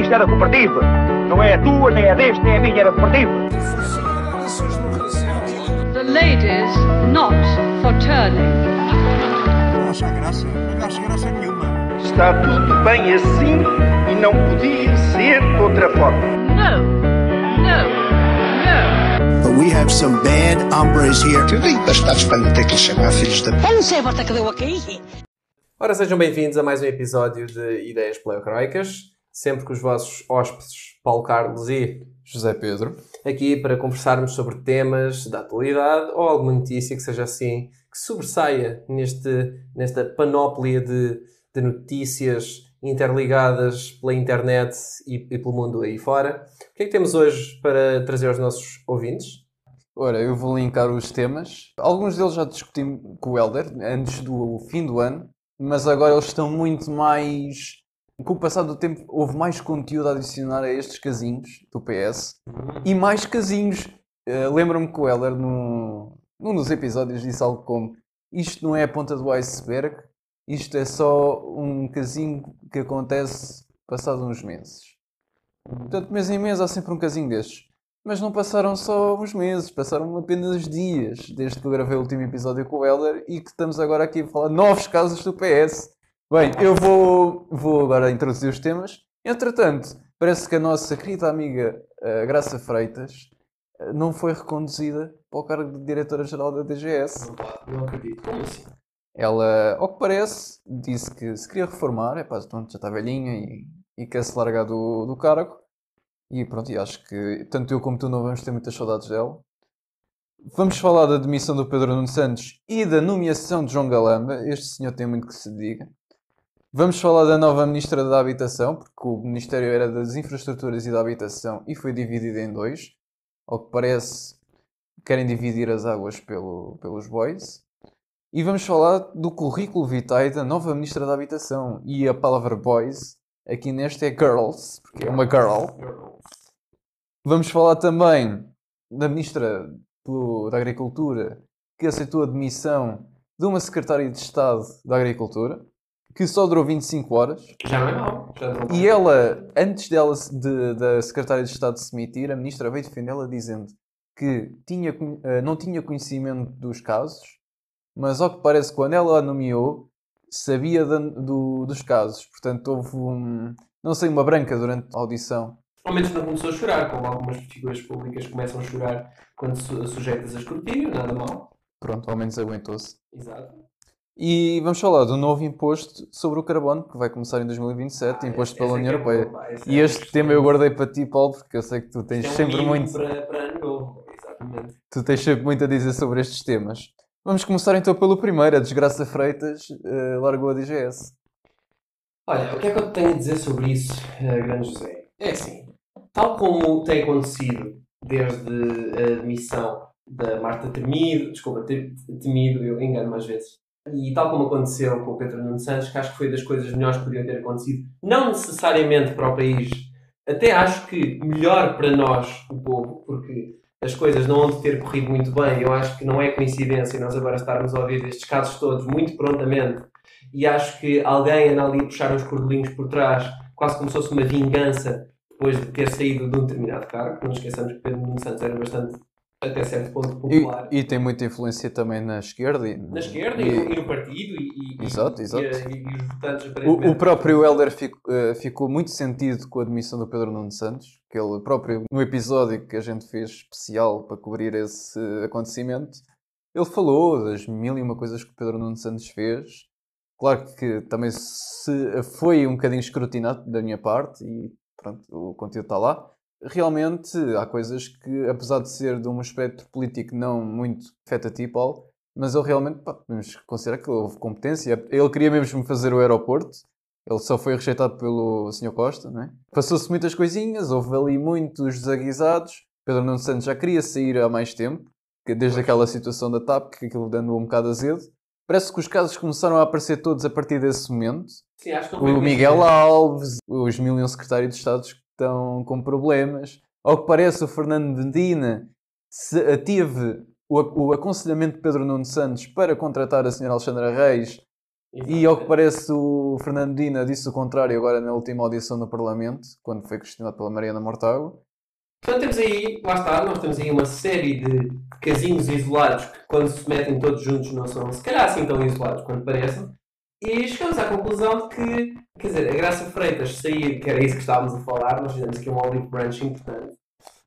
isto da cooperativa. Não é a tua, nem é deste, nem a minha, da cooperativa. The ladies not for turning. Não acha graça? Não acha graça nenhuma. Está tudo bem assim e não podia ser de outra forma. No, no, no. But we have some bad hombres here. Eu dei bastados para não ter que lhe chamar filhos da. Eu não sei a volta que deu aqui. Ora, sejam bem-vindos a mais um episódio de Ideias Pleocroicas, sempre com os vossos hóspedes Paulo Carlos e José Pedro, aqui para conversarmos sobre temas da atualidade ou alguma notícia que seja assim, que sobressaia neste, nesta panóplia de, de notícias interligadas pela internet e, e pelo mundo aí fora. O que é que temos hoje para trazer aos nossos ouvintes? Ora, eu vou linkar os temas. Alguns deles já discuti com o Helder antes do fim do ano, mas agora eles estão muito mais. Com o passar do tempo, houve mais conteúdo a adicionar a estes casinhos do PS e mais casinhos. Eh, Lembro-me que o Helder, no, num dos episódios, disse algo como: Isto não é a ponta do iceberg, isto é só um casinho que acontece passado uns meses. Portanto, mês em mês há sempre um casinho destes. Mas não passaram só uns meses, passaram apenas dias desde que eu gravei o último episódio com o Helder e que estamos agora aqui a falar novos casos do PS. Bem, eu vou, vou agora introduzir os temas. Entretanto, parece que a nossa querida amiga eh, Graça Freitas eh, não foi reconduzida para o cargo de diretora-geral da DGS. Não acredito, como assim? Ela, ao que parece, disse que se queria reformar, é pá, pronto, já está velhinha e, e quer se largar do, do cargo. E pronto, e acho que tanto eu como tu não vamos ter muitas saudades dela. Vamos falar da demissão do Pedro Nuno Santos e da nomeação de João Galamba. Este senhor tem muito que se diga. Vamos falar da nova Ministra da Habitação, porque o Ministério era das Infraestruturas e da Habitação e foi dividido em dois. Ao que parece, querem dividir as águas pelo, pelos boys. E vamos falar do currículo vitae da nova Ministra da Habitação. E a palavra boys aqui neste é girls, porque é uma girl. Vamos falar também da Ministra do- da Agricultura que aceitou a demissão de uma Secretária de Estado da Agricultura, que só durou 25 horas. Já não é mau. Não é. E ela, antes dela, de- da Secretária de Estado se demitir, a Ministra veio defendê-la dizendo que tinha, eh, não tinha conhecimento dos casos, mas ao que parece, quando ela a nomeou, sabia da- do- dos casos. Portanto, houve um, não sei, uma branca durante a audição. Ao menos não começou a chorar, como algumas figuras públicas começam a chorar quando su sujeitas a escrutínio, nada mal. Pronto, ao menos aguentou-se. Exato. E vamos falar do novo imposto sobre o carbono, que vai começar em 2027, imposto pela é União é Europeia. E é este tema eu guardei para ti, Paulo, porque eu sei que tu tens é um sempre muito. Para, para novo, exatamente. Tu tens sempre muito a dizer sobre estes temas. Vamos começar então pelo primeiro. A Desgraça Freitas eh, largou a DGS. Olha, o que é que eu tenho a dizer sobre isso, eh, grande José? É assim, tal como tem acontecido desde a demissão da Marta Temido, desculpa, Te- Temido, eu engano-me às vezes, e tal como aconteceu com o Pedro Nuno Santos, que acho que foi das coisas melhores que podiam ter acontecido, não necessariamente para o país, até acho que melhor para nós, o povo, porque as coisas não hão de ter corrido muito bem. Eu acho que não é coincidência nós agora estarmos a ouvir estes casos todos muito prontamente e acho que alguém anda ali a puxar uns cordelinhos por trás, quase como se fosse uma vingança depois de ter saído de um determinado cargo. Não esqueçamos que Pedro Nuno Santos era bastante, até certo ponto, popular. E, e tem muita influência também na esquerda. E, na esquerda e, no- e no partido e, Exato, exato. os votantes O, o próprio Helder fico- eh, ficou muito sentido com a demissão do Pedro Nuno Santos, que ele próprio, no episódio que a gente fez especial para cobrir esse acontecimento, ele falou das mil e uma coisas que o Pedro Nuno Santos fez. Claro que também se foi um bocadinho escrutinado da minha parte e pronto, o conteúdo está lá. Realmente há coisas que, apesar de ser de um espectro político não muito afeta a ti, Paulo, mas ele realmente, pá, podemos considerar que houve competência. Ele queria mesmo fazer o aeroporto, ele só foi rejeitado pelo Sr. Costa, não é? Passou-se muitas coisinhas, houve ali muitos desaguisados. Pedro Nuno Santos já queria sair há mais tempo, desde aquela situação da TAP, que aquilo dando um bocado azedo. Parece que os casos começaram a aparecer todos a partir desse momento. Sim, acho que O Miguel. Alves, os mil um secretários de Estado que estão com problemas. Ao que parece, o Fernando Medina se teve o, o aconselhamento de Pedro Nuno Santos para contratar a senhora Alexandra Reis E ao que parece o Fernando Dina disse o contrário agora na última audição no Parlamento, quando foi questionado pela Mariana Mortágua. Portanto, temos aí, lá está, nós temos aí uma série de casinhos isolados que, quando se metem todos juntos, não são, se calhar, assim tão isolados quanto parecem. E chegamos à conclusão de que, quer dizer, a Graça Freitas sair, que era isso que estávamos a falar, nós fizemos aqui um olive branch importante,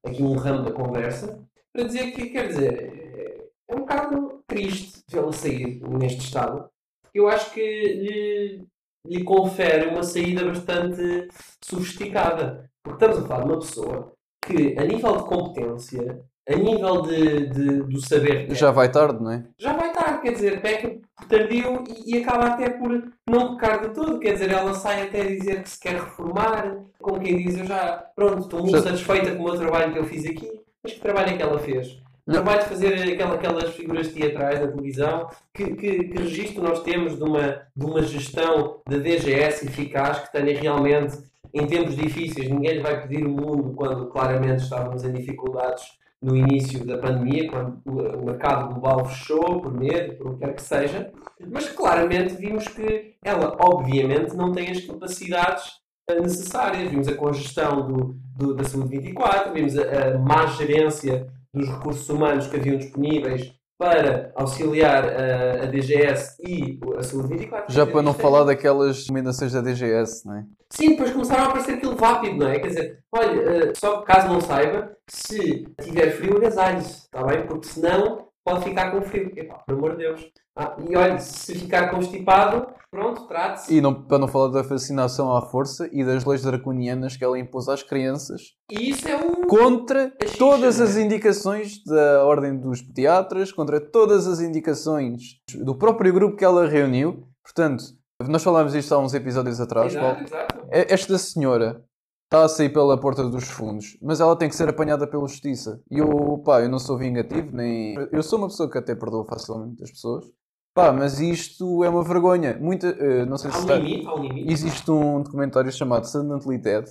aqui um ramo da conversa, para dizer que, quer dizer, é um bocado triste vê-la sair neste estado. Eu acho que lhe, lhe confere uma saída bastante sofisticada. Porque estamos a falar de uma pessoa que, a nível de competência, a nível de, de- do saber Já vai tarde, não é? já vai quer dizer, peca tardio e, e acaba até por não pecar de todo, quer dizer, ela sai até a dizer que se quer reformar, como quem diz, eu já, pronto, estou muito satisfeita com o meu trabalho que eu fiz aqui, mas que trabalho é que ela fez? Não. trabalho de fazer aquela, aquelas figuras teatrais na televisão, que, que, que registro nós temos de uma, de uma gestão da DGS eficaz que tenha realmente, em tempos difíceis, ninguém lhe vai pedir o mundo quando claramente estávamos em dificuldades no início da pandemia, quando o mercado global fechou por medo, por o que quer que seja, mas claramente vimos que ela, obviamente, não tem as capacidades eh, necessárias. Vimos a congestão do, do- da Saúde 24, vimos a, a má gerência dos recursos humanos que haviam disponíveis para auxiliar a, a DGS e a Saúde 24. Já para não falar daquelas recomendações da DGS, não é? Sim, depois começaram a aparecer aquilo vápido, não é? Quer dizer, olha, eh, só caso não saiba, se tiver frio, agasalhe-se, está bem? Porque senão pode ficar com frio. Epá, por amor de Deus. Ah, e olha, se ficar constipado, pronto, trate-se. E não, para não falar da vacinação à força e das leis draconianas que ela impôs às crianças E isso é um. contra xixa, todas não é? as indicações da Ordem dos Pediatras, contra todas as indicações do próprio grupo que ela reuniu. Portanto, nós falámos isto há uns episódios atrás. Exato, Paulo. exato. É- Esta senhora está a sair pela porta dos fundos, mas ela tem que ser apanhada pela justiça. E eu, pá, eu não sou vingativo, nem. Eu sou uma pessoa que até perdoa facilmente as pessoas. Pá, mas isto é uma vergonha. Muita, eh, não sei se está... limite, limite. Existe um documentário chamado Suddenly Dead,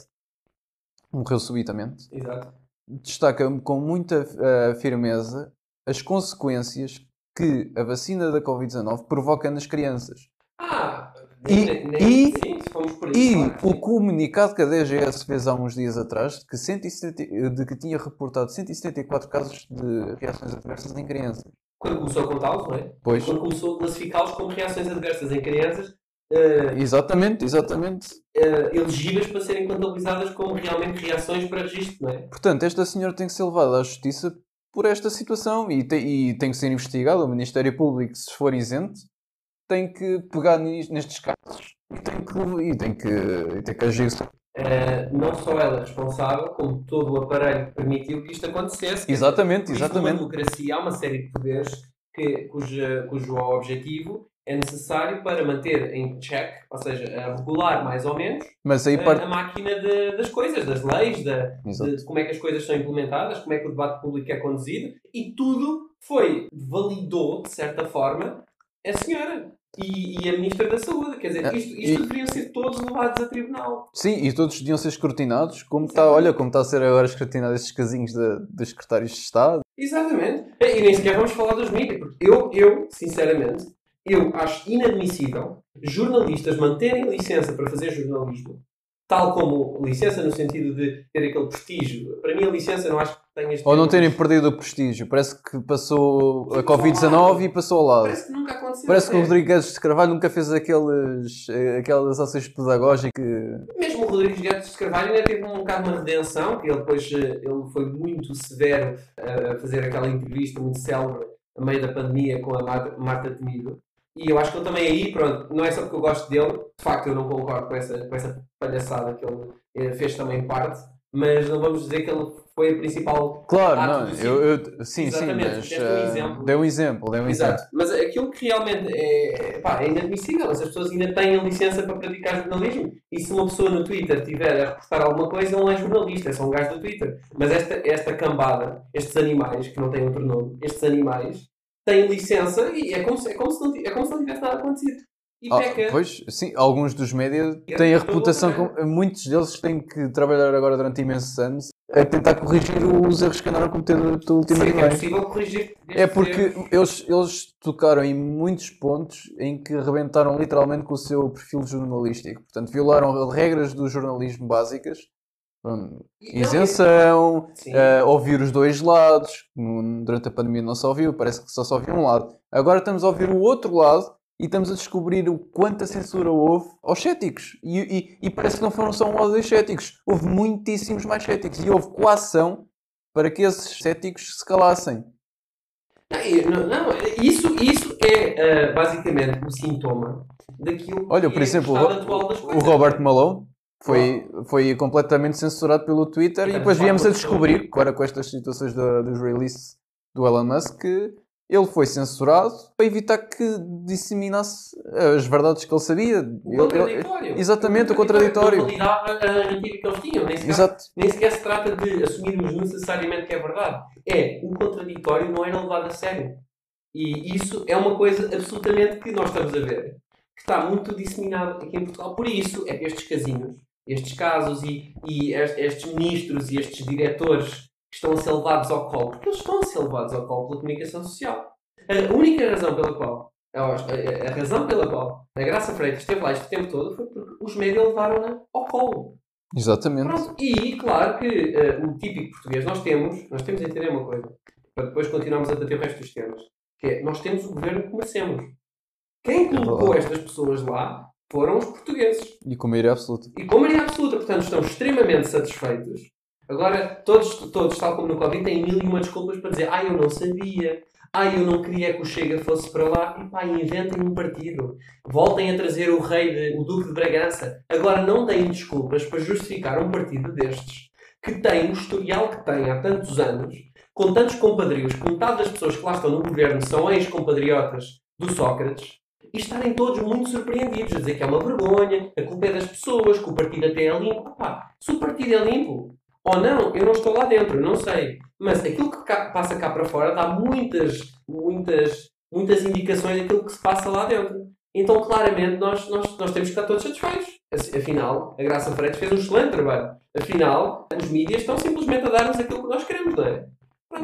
morreu subitamente, Exato. destaca com muita eh, firmeza as consequências que a vacina da Covid-19 provoca nas crianças. E- nem- e- sim. E o comunicado que a DGS fez há uns dias atrás de que, 170 de que tinha reportado 174 casos de reações adversas em crianças. Quando começou a contá-los, não é? Pois, Quando começou a classificá-los como reações adversas em crianças, eh, exatamente, exatamente. eh, elegíveis para serem contabilizadas como realmente reações para registro, não é? Portanto, esta senhora tem que ser levada à justiça por esta situação e, te- e tem que ser investigada. O Ministério Público, se for isento, tem que pegar nestes casos e tem que, e tem que, tem que agir. Eh, não só ela é responsável, como todo o aparelho que permitiu que isto acontecesse. Exatamente, Isto numa exatamente. democracia há uma série de poderes que, cuja, cujo objetivo é necessário para manter em check, ou seja, a regular mais ou menos, a, parte. a máquina de- das coisas, das leis, da, Exato. de como é que as coisas são implementadas, como é que o debate público é conduzido, e tudo foi, validou, de certa forma, a senhora e, e a Ministra da Saúde. Quer dizer, Ah, isto, isto e- deveriam ser todos levados a tribunal. Sim, e todos deviam ser escrutinados, como está, olha, como está a ser agora escrutinado estes casinhos de- dos secretários de Estado. Exatamente. E nem sequer vamos falar dos mídias, porque eu, eu, sinceramente, eu acho inadmissível jornalistas manterem licença para fazer jornalismo, tal como licença no sentido de ter aquele prestígio. Para mim, a licença não acho que tenha este Ou não termo. terem perdido o prestígio. Parece que passou a Covid-19 e passou ao lado. Parece que nunca aconteceu. Parece que o. Rodrigues de Carvalho nunca fez aqueles, aquelas ações pedagógicas. Mesmo o Rodrigues Guedes de Carvalho ainda teve um bocado uma redenção, que ele depois eh, ele foi muito severo eh, a fazer aquela entrevista muito célebre a meio da pandemia com a Marta, Marta Temido. E eu acho que ele também aí, pronto, não é só porque eu gosto dele, de facto eu não concordo com essa, com essa palhaçada que ele eh, fez também parte, mas não vamos dizer que ele foi a principal Claro, não, sim. eu, eu- sim, sim, Exatamente, mas deste um eh, exemplo. deu um exemplo, deu um exemplo. Exato. Mas aquilo que realmente é, pá, é inadmissível, essas pessoas ainda têm licença para praticar jornalismo. E se uma pessoa no Twitter tiver a reportar alguma coisa, não é jornalista, é só um gajo do Twitter. Mas esta, esta cambada, estes animais, que não têm outro nome, estes animais, têm licença e é como se, é como se, não, é como se não tivesse nada acontecido. E Ah, peca. pois, sim, alguns dos médias têm a todo reputação, com, muitos deles têm que trabalhar agora durante imensos anos a tentar corrigir os erros que andaram a cometer durante o último ano é meio. possível corrigir. É porque eles, eles tocaram em muitos pontos em que arrebentaram literalmente com o seu perfil jornalístico. Portanto, violaram regras do jornalismo básicas. Hum, Isenção, eh, ouvir os dois lados. Durante a pandemia não se ouviu, parece que só se ouviu um lado. Agora estamos a ouvir o outro lado e estamos a descobrir o quanta censura houve aos céticos. E, e- e parece que não foram só um ou dois céticos. Houve muitíssimos mais céticos. E houve coação para que esses céticos se calassem. Não, não, isso, isso é ah, basicamente o sintoma daquilo Olha, que por é exemplo, o, o. Robert Malone foi, foi completamente censurado pelo Twitter e depois viemos a descobrir, agora com estas situações da- dos releases do Elon Musk, que ele foi censurado para evitar que disseminasse as verdades que ele sabia. O Ele- ele- contraditório. exatamente, o contraditório. Não validava a narrativa que eles tinham. Nem sequer, Exato. nem sequer se trata de assumirmos necessariamente que é verdade. É, o contraditório não era levado a sério. E isso é uma coisa absolutamente que nós estamos a ver. Que está muito disseminado aqui em Portugal. Por isso é que estes casinhos, estes casos e, e es- estes ministros e estes diretores que estão a ser levados ao colo, porque eles estão a ser levados ao colo pela comunicação social. A única razão pela qual, a, a- a razão pela qual a Graça Freitas esteve lá este tempo todo foi porque os médias levaram-na ao colo. Exatamente. Pronto. E, claro que eh, o típico português, nós temos, nós temos a entender uma coisa, para depois continuarmos a debater o resto dos temas, que é, nós temos o governo que merecemos. Quem colocou verdade. estas pessoas lá foram os portugueses. E com maioria absoluta. E com maioria absoluta, portanto, estão extremamente satisfeitos. Agora, todos, todos, tal como no Covid, têm mil e uma desculpas para dizer ah, eu não sabia, ah, eu não queria que o Chega fosse para lá. E pá, inventem um partido. Voltem a trazer o rei, de, o Duque de Bragança. Agora, não deem desculpas para justificar um partido destes, que tem o historial que tem há tantos anos, com tantos compadrios, que metade das pessoas que lá estão no governo são ex-compatriotas do Sócrates, e estarem todos muito surpreendidos, a dizer que é uma vergonha, a culpa é das pessoas, que o partido até é limpo. Opá, se o partido é limpo ou não, eu não estou lá dentro, não sei. Mas aquilo que cá- passa cá para fora dá muitas, muitas, muitas indicações daquilo que se passa lá dentro. Então, claramente, nós, nós, nós temos que estar todos satisfeitos. Afinal, a Graça Freitas fez um excelente trabalho. Afinal, os mídias estão simplesmente a dar-nos aquilo que nós queremos, não é?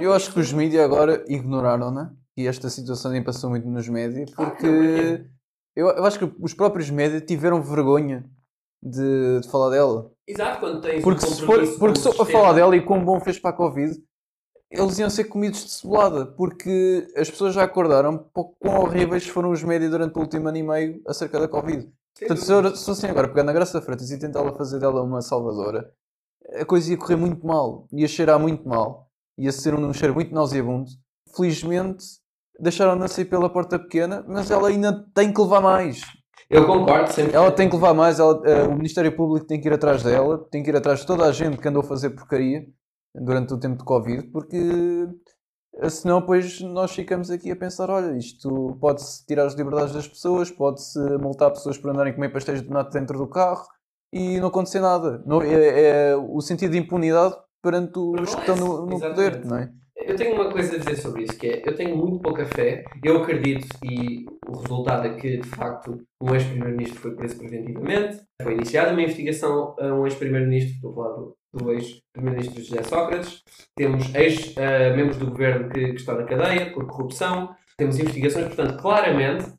Eu acho que os mídias agora ignoraram-na e esta situação nem passou muito nos médias Claro porque que porquê? eu, eu acho que os próprios médias tiveram vergonha de, de falar dela. Exato, quando tens Porque, um se for, porque só para falar dela e quão bom fez para a Covid, eles iam ser comidos de cebolada, porque as pessoas já acordaram quão horríveis foram os médias durante o último ano e meio acerca da Covid. Sem Portanto, se eu, assim agora pegar na Graça Freitas e tentá-la fazer dela uma salvadora, a coisa ia correr muito mal, ia cheirar muito mal, ia ser um cheiro muito nauseabundo. Felizmente, deixaram-na sair pela porta pequena, mas ela ainda tem que levar mais. Eu concordo sempre. Ela tem que levar mais, ela- eh, o Ministério Público tem que ir atrás dela, tem que ir atrás de toda a gente que andou a fazer porcaria durante o tempo de Covid, porque eh, senão depois nós ficamos aqui a pensar, olha, isto pode-se tirar as liberdades das pessoas, pode-se multar pessoas por andarem a comer pastéis de nata dentro do carro e não acontecer nada. Não, é, é o sentido de impunidade perante os que estão no, no poder, não é? Eu tenho uma coisa a dizer sobre isso, que é, eu tenho muito pouca fé, eu acredito, e o resultado é que, de facto, um ex-primeiro-ministro foi preso preventivamente, foi iniciada uma investigação a um ex-primeiro-ministro, estou a falar do, do ex-primeiro-ministro José Sócrates, temos ex-membros do governo que, que estão na cadeia por corrupção, temos investigações, portanto, claramente,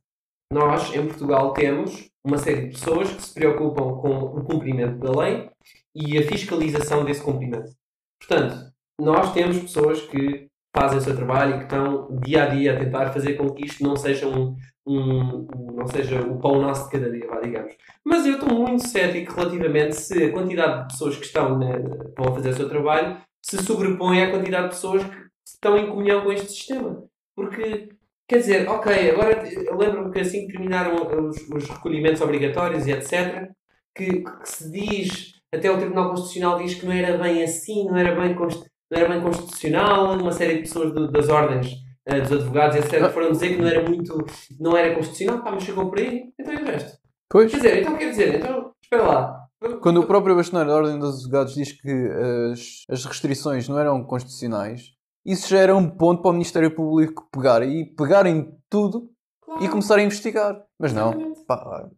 nós, em Portugal, temos uma série de pessoas que se preocupam com o cumprimento da lei e a fiscalização desse cumprimento. Portanto, nós temos pessoas que fazem o seu trabalho e que estão dia a dia a tentar fazer com que isto não seja um, um- um- não seja o pão nosso de cada dia, vá, digamos. Mas eu estou muito cético relativamente se a quantidade de pessoas que estão, na- estão a fazer o seu trabalho se sobrepõe à quantidade de pessoas que estão em comunhão com este sistema. Porque, quer dizer, ok, agora eu lembro-me que assim que terminaram os, os recolhimentos obrigatórios e etc., que, que se diz, até o Tribunal Constitucional diz que não era bem assim, não era bem, const- não era bem constitucional, uma série de pessoas do- das ordens, eh, dos advogados, etc., foram dizer que não era muito, não era constitucional, pá, mas chegou por aí, então e o resto? Pois. Quer dizer, então quer dizer, então, espera lá. Quando o próprio bastonário da Ordem dos Advogados diz que as, as restrições não eram constitucionais, isso já era um ponto para o Ministério Público pegar e pegar em tudo Claro, e começar a investigar. Mas não, exatamente. pá,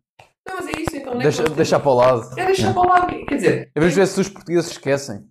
Não, mas é isso, então. é deixa, nós deixar para o lado. É deixar para lá, quer dizer, Vamos ver se os portugueses esquecem.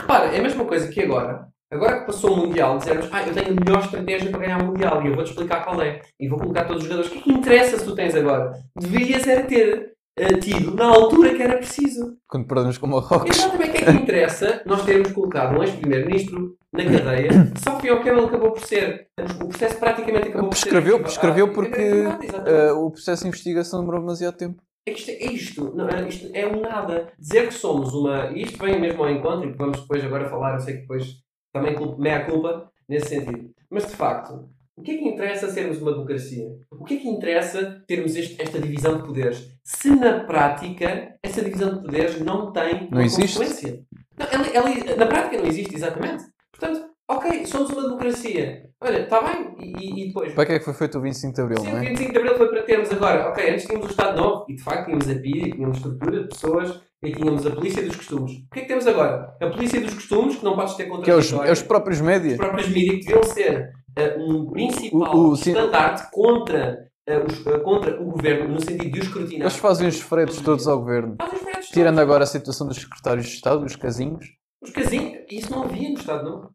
Repara, é a mesma coisa que agora. Agora que passou o Mundial, dizermos, ah, eu tenho a melhor estratégia para ganhar o Mundial e eu vou-te explicar qual é. E vou colocar todos os jogadores. O que é que interessa se tu tens agora? Deverias era ter eh, tido na altura que era preciso. Quando perdemos com o Marrocos. Exatamente, o que é que interessa nós termos colocado um ex-primeiro-ministro na cadeia, só que que ele acabou por ser. O processo praticamente acabou por ser. Prescreveu, prescreveu Ah, porque é eh, o processo de investigação demorou demasiado tempo. É isto é isto, não, é- isto é um nada. Dizer que somos uma. E isto vem mesmo ao encontro, e vamos depois agora falar, eu sei que depois também meia culpa nesse sentido. Mas de facto, o que é que interessa sermos uma democracia? O que é que interessa termos este- esta divisão de poderes? Se na prática essa divisão de poderes não tem Não consequência. Não, ela, ela- na prática não existe, exatamente. Portanto, ok, somos uma democracia. Olha, está bem, e, e- depois. Para que é que foi feito o 25 de Abril, Sim, não o é? 25 de Abril foi para termos agora, ok, antes tínhamos o Estado Novo e de facto tínhamos a PIDE, tínhamos estrutura de pessoas e tínhamos a Polícia dos Costumes. O que é que temos agora? A Polícia dos Costumes, que não podes ter Que é os, é os próprios média. Os próprios mídias que deviam ser eh, um principal O- o- sim. estandarte contra, os- eh, contra o governo, no sentido de o escrutinar. Eles fazem os fretes todos ao governo. Fazem os fretes Tirando todos. agora a situação dos secretários de Estado, os casinhos. Os casinhos, isso não havia no Estado Novo.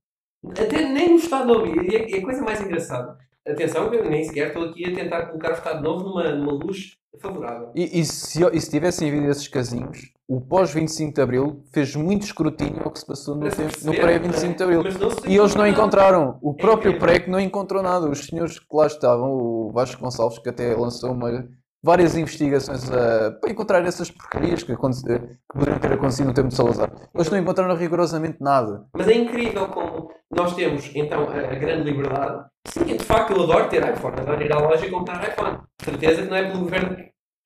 Até nem no Estado Novo. E é, é a coisa mais engraçada. Atenção, eu nem sequer estou aqui a tentar colocar o Estado Novo numa, numa luz favorável. E, e se, e se tivessem havido esses casinhos, o pós-25 de Abril fez muito escrutínio ao que se passou no, no perceber, pré-25 de Abril. não se E eles não encontraram. O É próprio incrível. pré que não encontrou nada. Os senhores que lá estavam, o Vasco Gonçalves, que até lançou uma- várias investigações para encontrar essas porcarias que, que poderiam ter acontecido no tempo de Salazar. Eles não encontraram rigorosamente nada. Mas é incrível como nós temos, então, a, a grande liberdade. Sim, de facto, eu adoro ter iPhone. Adoro ir à loja e comprar iPhone. Certeza que não é pelo governo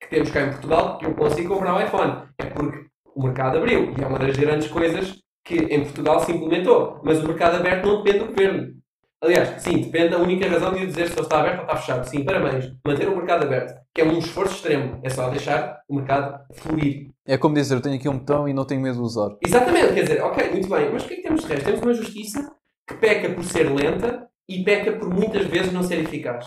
que temos cá em Portugal que eu consigo comprar um iPhone. É porque o mercado abriu. E é uma das grandes coisas que em Portugal se implementou. Mas o mercado aberto não depende do governo. Aliás, sim, depende da única razão de eu dizer se ele está aberto ou está fechado. Sim, parabéns. Manter o mercado aberto, que é um esforço extremo. É só deixar o mercado fluir. É como dizer, eu tenho aqui um botão e não tenho medo de usar. Exatamente, quer dizer, ok, muito bem, mas o que é que temos de resto? Temos uma justiça que peca por ser lenta e peca por muitas vezes não ser eficaz.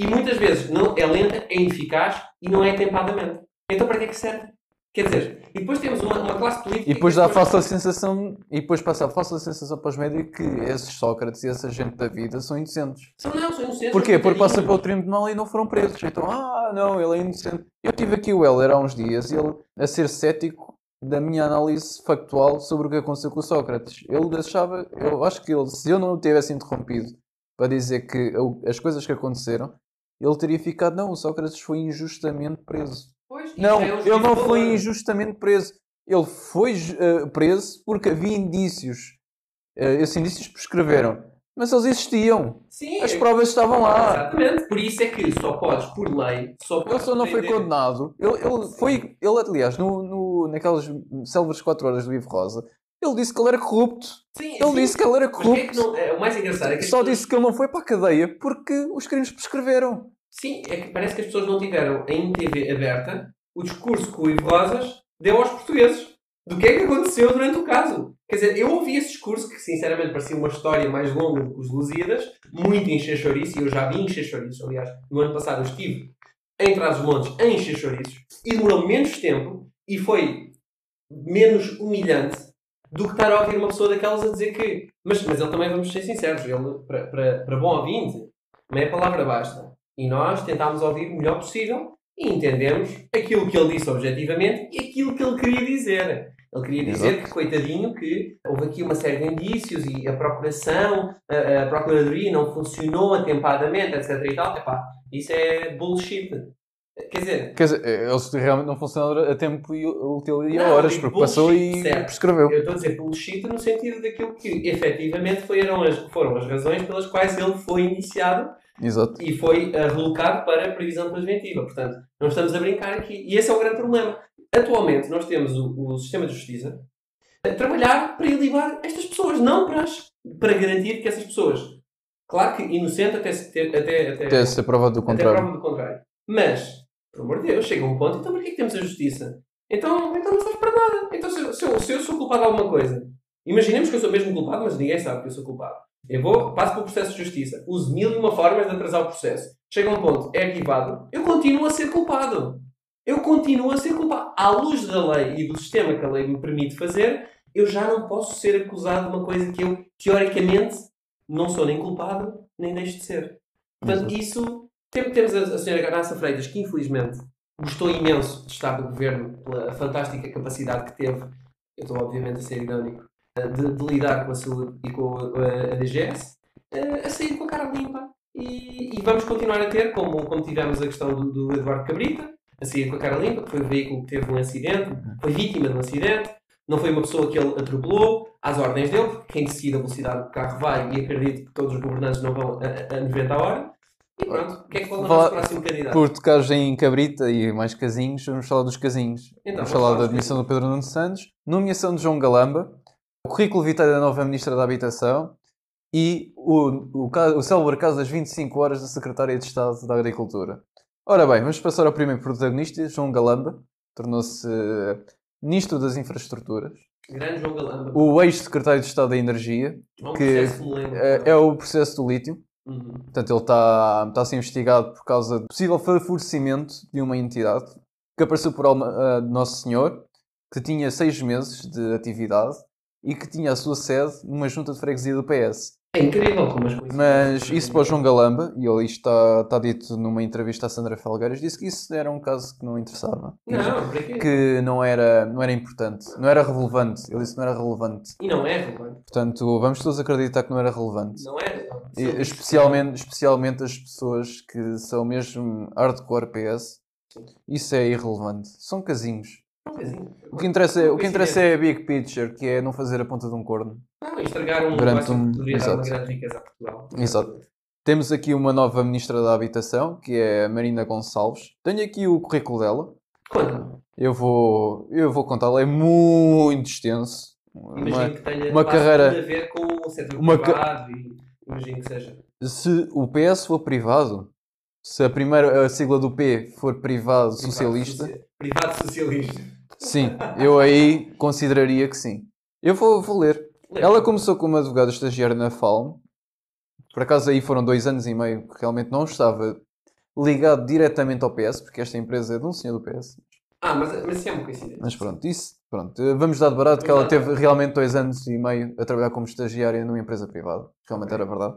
E muitas vezes não é lenta, é ineficaz e não é atempadamente. Então para que é que serve? Quer dizer, e depois temos uma, uma classe política. E depois que dá a falsa sensação, e depois passa a falsa sensação para os médicos que esses Sócrates e essa gente da vida são inocentes. São, não, são inocentes. Porquê? Porque passa coitadinhos. pelo tribunal e não foram presos. Então, ah, não, ele é inocente. Eu tive aqui o Heller há uns dias e ele a ser cético da minha análise factual sobre o que aconteceu com o Sócrates. Ele deixava, eu acho que ele, se eu não o tivesse interrompido para dizer que eu- as coisas que aconteceram, ele teria ficado, não, o Sócrates foi injustamente preso. Não, ele não foi injustamente preso. Ele foi eh, preso porque havia indícios. Eh, esses indícios prescreveram. Mas eles existiam. Sim, As provas estavam lá. Exatamente, por isso é que só podes, por lei, só Ele só não foi condenado. Ele, ele foi, ele aliás, no, no, naquelas célebres 4 horas do Livro Rosa, ele disse que ele era corrupto. Sim, Ele sim. disse que ele era Mas o que é que corrupto. não- é, o mais engraçado é que Só pessoas- disse que ele não foi para a cadeia porque os crimes prescreveram. Sim, é que parece que as pessoas não tiveram em TV aberta o discurso que o Ivo Rosas deu aos portugueses do que é que aconteceu durante o caso. Quer dizer, eu ouvi esse discurso que sinceramente parecia uma história mais longa do que os Lusíadas, muito em Chechorice, e eu já vi em Chechorice, aliás, no ano passado eu estive em Trás-os-Montes, em Chechorice, e demorou menos tempo e foi menos humilhante do que estar a ouvir uma pessoa daquelas a dizer que. Mas, mas ele também, vamos ser sinceros, ele, para, para, para bom ouvinte, meia palavra basta. E nós tentámos ouvir o melhor possível e entendemos aquilo que ele disse objetivamente e aquilo que ele queria dizer. Ele queria dizer Exato. que, coitadinho, que houve aqui uma série de indícios e a procuração, a, a procuradoria não funcionou atempadamente, etc. e tal. Epá, isso é bullshit. Quer dizer, Quer dizer, eles realmente não funcionaram a tempo e útil e a horas, porque passou e certo. prescreveu. eu estou a dizer bullshit no sentido daquilo que efetivamente foram as, foram as razões pelas quais ele foi iniciado Exato. e foi uh, relocado para a previsão preventiva. Portanto, não estamos a brincar aqui. E esse é o grande problema. Atualmente, nós temos o, o sistema de justiça a trabalhar para ilibrar estas pessoas, não para, as- para garantir que essas pessoas, claro que inocente até, se ter- até, até, Até ser provado do contrário. prova do contrário. Mas, por amor de Deus, chega um ponto, então para que é que temos a justiça? Então, então não serve para nada. Então, se, eu- se eu, se eu sou culpado de alguma coisa, imaginemos que eu sou mesmo culpado, mas ninguém sabe que eu sou culpado. Eu vou, passo pelo processo de justiça, uso mil e uma formas de atrasar o processo. Chega um ponto, é arquivado, eu continuo a ser culpado. Eu continuo a ser culpado. À luz da lei e do sistema que a lei me permite fazer, eu já não posso ser acusado de uma coisa que eu, teoricamente, não sou nem culpado, nem deixo de ser. Portanto, isso. tem- Temos a, a senhora Garraça Freitas, que infelizmente gostou imenso de estar no governo pela fantástica capacidade que teve, eu estou obviamente a ser irónico, de, de lidar com a saúde e com a, a DGS, eh, a sair com a cara limpa. E, e vamos continuar a ter, como, como tivemos a questão do, do Eduardo Cabrita, a sair com a cara limpa, que foi um veículo que teve um acidente, foi vítima de um acidente, não foi uma pessoa que ele atropelou às ordens dele, quem decide a velocidade que o carro vai, e acredito que todos os governantes não vão a, a 90 a hora. E pronto, o que é que fala o nosso próximo candidato? Por tocares em Cabrita e mais casinhos, vamos falar dos casinhos. Então, vamos vamos falar da admissão do Pedro Nuno Santos, nomeação de João Galamba, o currículo vitae da nova Ministra da Habitação e o, o, o célebre caso das 25 horas da Secretária de Estado da Agricultura. Ora bem, vamos passar ao primeiro protagonista, João Galamba, tornou-se eh, Ministro das Infraestruturas, Grande João Galamba. o ex-Secretário de Estado da Energia, É um que lembro. é, é o processo do lítio. Uhum. Portanto, ele está está a ser investigado por causa de possível favorecimento de uma entidade que apareceu por alma, ah, Nosso Senhor, que tinha seis meses de atividade e que tinha a sua sede numa junta de freguesia do PS. É incrível como as coisas. Mas isso para o João Galamba, e ele está, está dito numa entrevista à Sandra Felgueiras, disse que isso era um caso que não interessava. Não, para quê? Que não era, não era importante, não era relevante. Ele disse que não era relevante. E não é relevante. Portanto, vamos todos acreditar que não era relevante. Não é relevante. E, Especialmente, especialmente as pessoas que são mesmo hardcore PS, isso é irrelevante. São casinhos. O que interessa é, o que interessa é a big picture, que é não fazer a ponta de um corno. Não, estragar um Durante um- que poderia dar uma grande riqueza a Portugal. Exato. Temos aqui uma nova Ministra da Habitação, que é a Marina Gonçalves. Tenho aqui o currículo dela. Quando? Eu vou, eu vou contá-lo. É muito extenso. Imagino Uma- que tenha uma carreira- a ver com o setor uma ca- privado e imagino que seja. se o PS for privado, se a primeira a sigla do P for privado socialista, Privado, socia- privado socialista. Sim, eu aí consideraria que sim. Eu vou, vou ler. Ela começou como advogada estagiária na FALM. Por acaso aí foram dois anos e meio que realmente não estava ligado diretamente ao PS, porque esta empresa é de um senhor do PS. Ah, mas, mas isso é uma coincidência. Mas pronto, isso, pronto. Vamos dar de barato que ela teve realmente dois anos e meio a trabalhar como estagiária numa empresa privada. Realmente era verdade.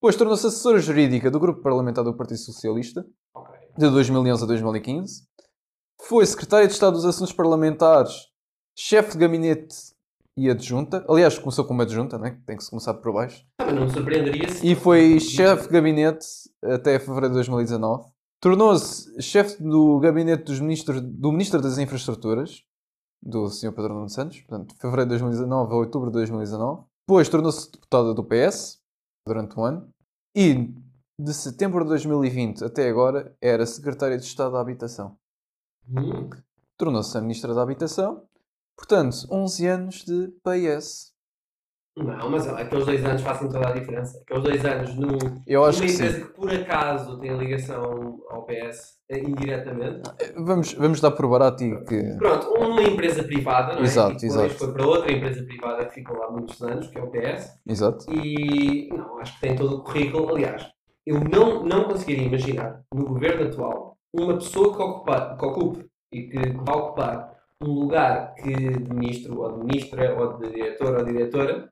Depois tornou-se assessora jurídica do grupo parlamentar do Partido Socialista Ok. de 2011 a 2015. Foi secretária de Estado dos Assuntos Parlamentares, chefe de gabinete e adjunta. Aliás, começou como adjunta, né? tem que se começar por baixo. Ah, mas não me surpreenderia se. E foi chefe de gabinete até fevereiro de 2019. Tornou-se chefe do gabinete dos ministros, do Ministro das Infraestruturas, do Sr. Pedro Nuno Santos, portanto, fevereiro de 2019 a outubro de 2019. Depois tornou-se deputada do PS durante um ano. E de setembro de 2020 até agora era secretária de Estado da Habitação. Hum. Tornou-se a Ministra da Habitação. Portanto, 11 anos de PS. Não, mas aqueles dois anos fazem toda a diferença. Aqueles dois anos num, Eu acho numa que sim. empresa que por acaso tem ligação ao PS eh, indiretamente. Vamos, vamos dar por barato e que. Pronto, uma empresa privada, não é? Exato, e depois exato. foi para outra empresa privada que ficou lá muitos anos, que é o PS. Exato. E não, acho que tem todo o currículo. Aliás, eu não, não conseguiria imaginar no governo atual uma pessoa que, ocupa, que ocupe e que, que vai ocupar um lugar que de ministro ou de ministra ou de diretor ou diretora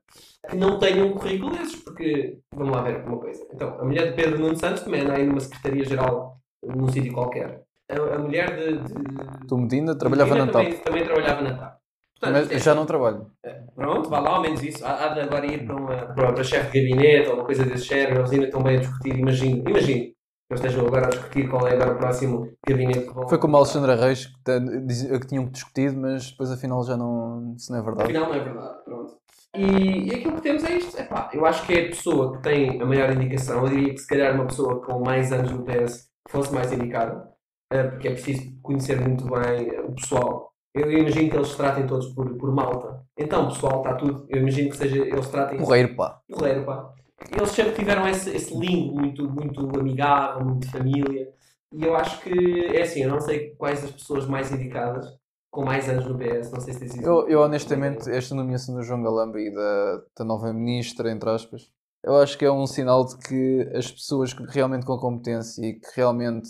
que não tenha um currículo desses, porque vamos lá ver uma coisa. Então, a mulher de Pedro Nuno Santos também anda aí numa secretaria-geral num sítio qualquer. A, a mulher de, de Tu Medina trabalhava Medina na TAP. também, também trabalhava na TAP. Portanto, é- Mas já não trabalho. Pronto, vá lá ao menos isso. Há, há de agora ir para, uma, para, para chefe de gabinete ou uma coisa desse género, eles ainda estão bem a discutir, imagino, imagino. Eles estejam agora a discutir qual é agora o próximo gabinete que vão. Foi como a Alexandra Reis que, que tinham discutido, mas depois afinal já não. Isso não é verdade. Afinal não é verdade, pronto. E, e aquilo que temos é isto. Epá, eu acho que é a pessoa que tem a maior indicação. Eu diria que se calhar uma pessoa com mais anos no PS fosse mais indicada, eh, porque é preciso conhecer muito bem o pessoal. Eu imagino que eles se tratem todos por, por malta. Então, pessoal, está tudo. Eu imagino que seja, eles tratem Porreiro, pá. porreiro, pá. Eles sempre tiveram esse, esse link muito, muito amigável, muito de família. E eu acho que é assim, eu não sei quais as pessoas mais indicadas, com mais anos no PS, não sei se tens isso. Eu, eu honestamente, esta nomeação do João Galamba e da, da nova ministra, entre aspas, eu acho que é um sinal de que as pessoas que realmente com competência e que realmente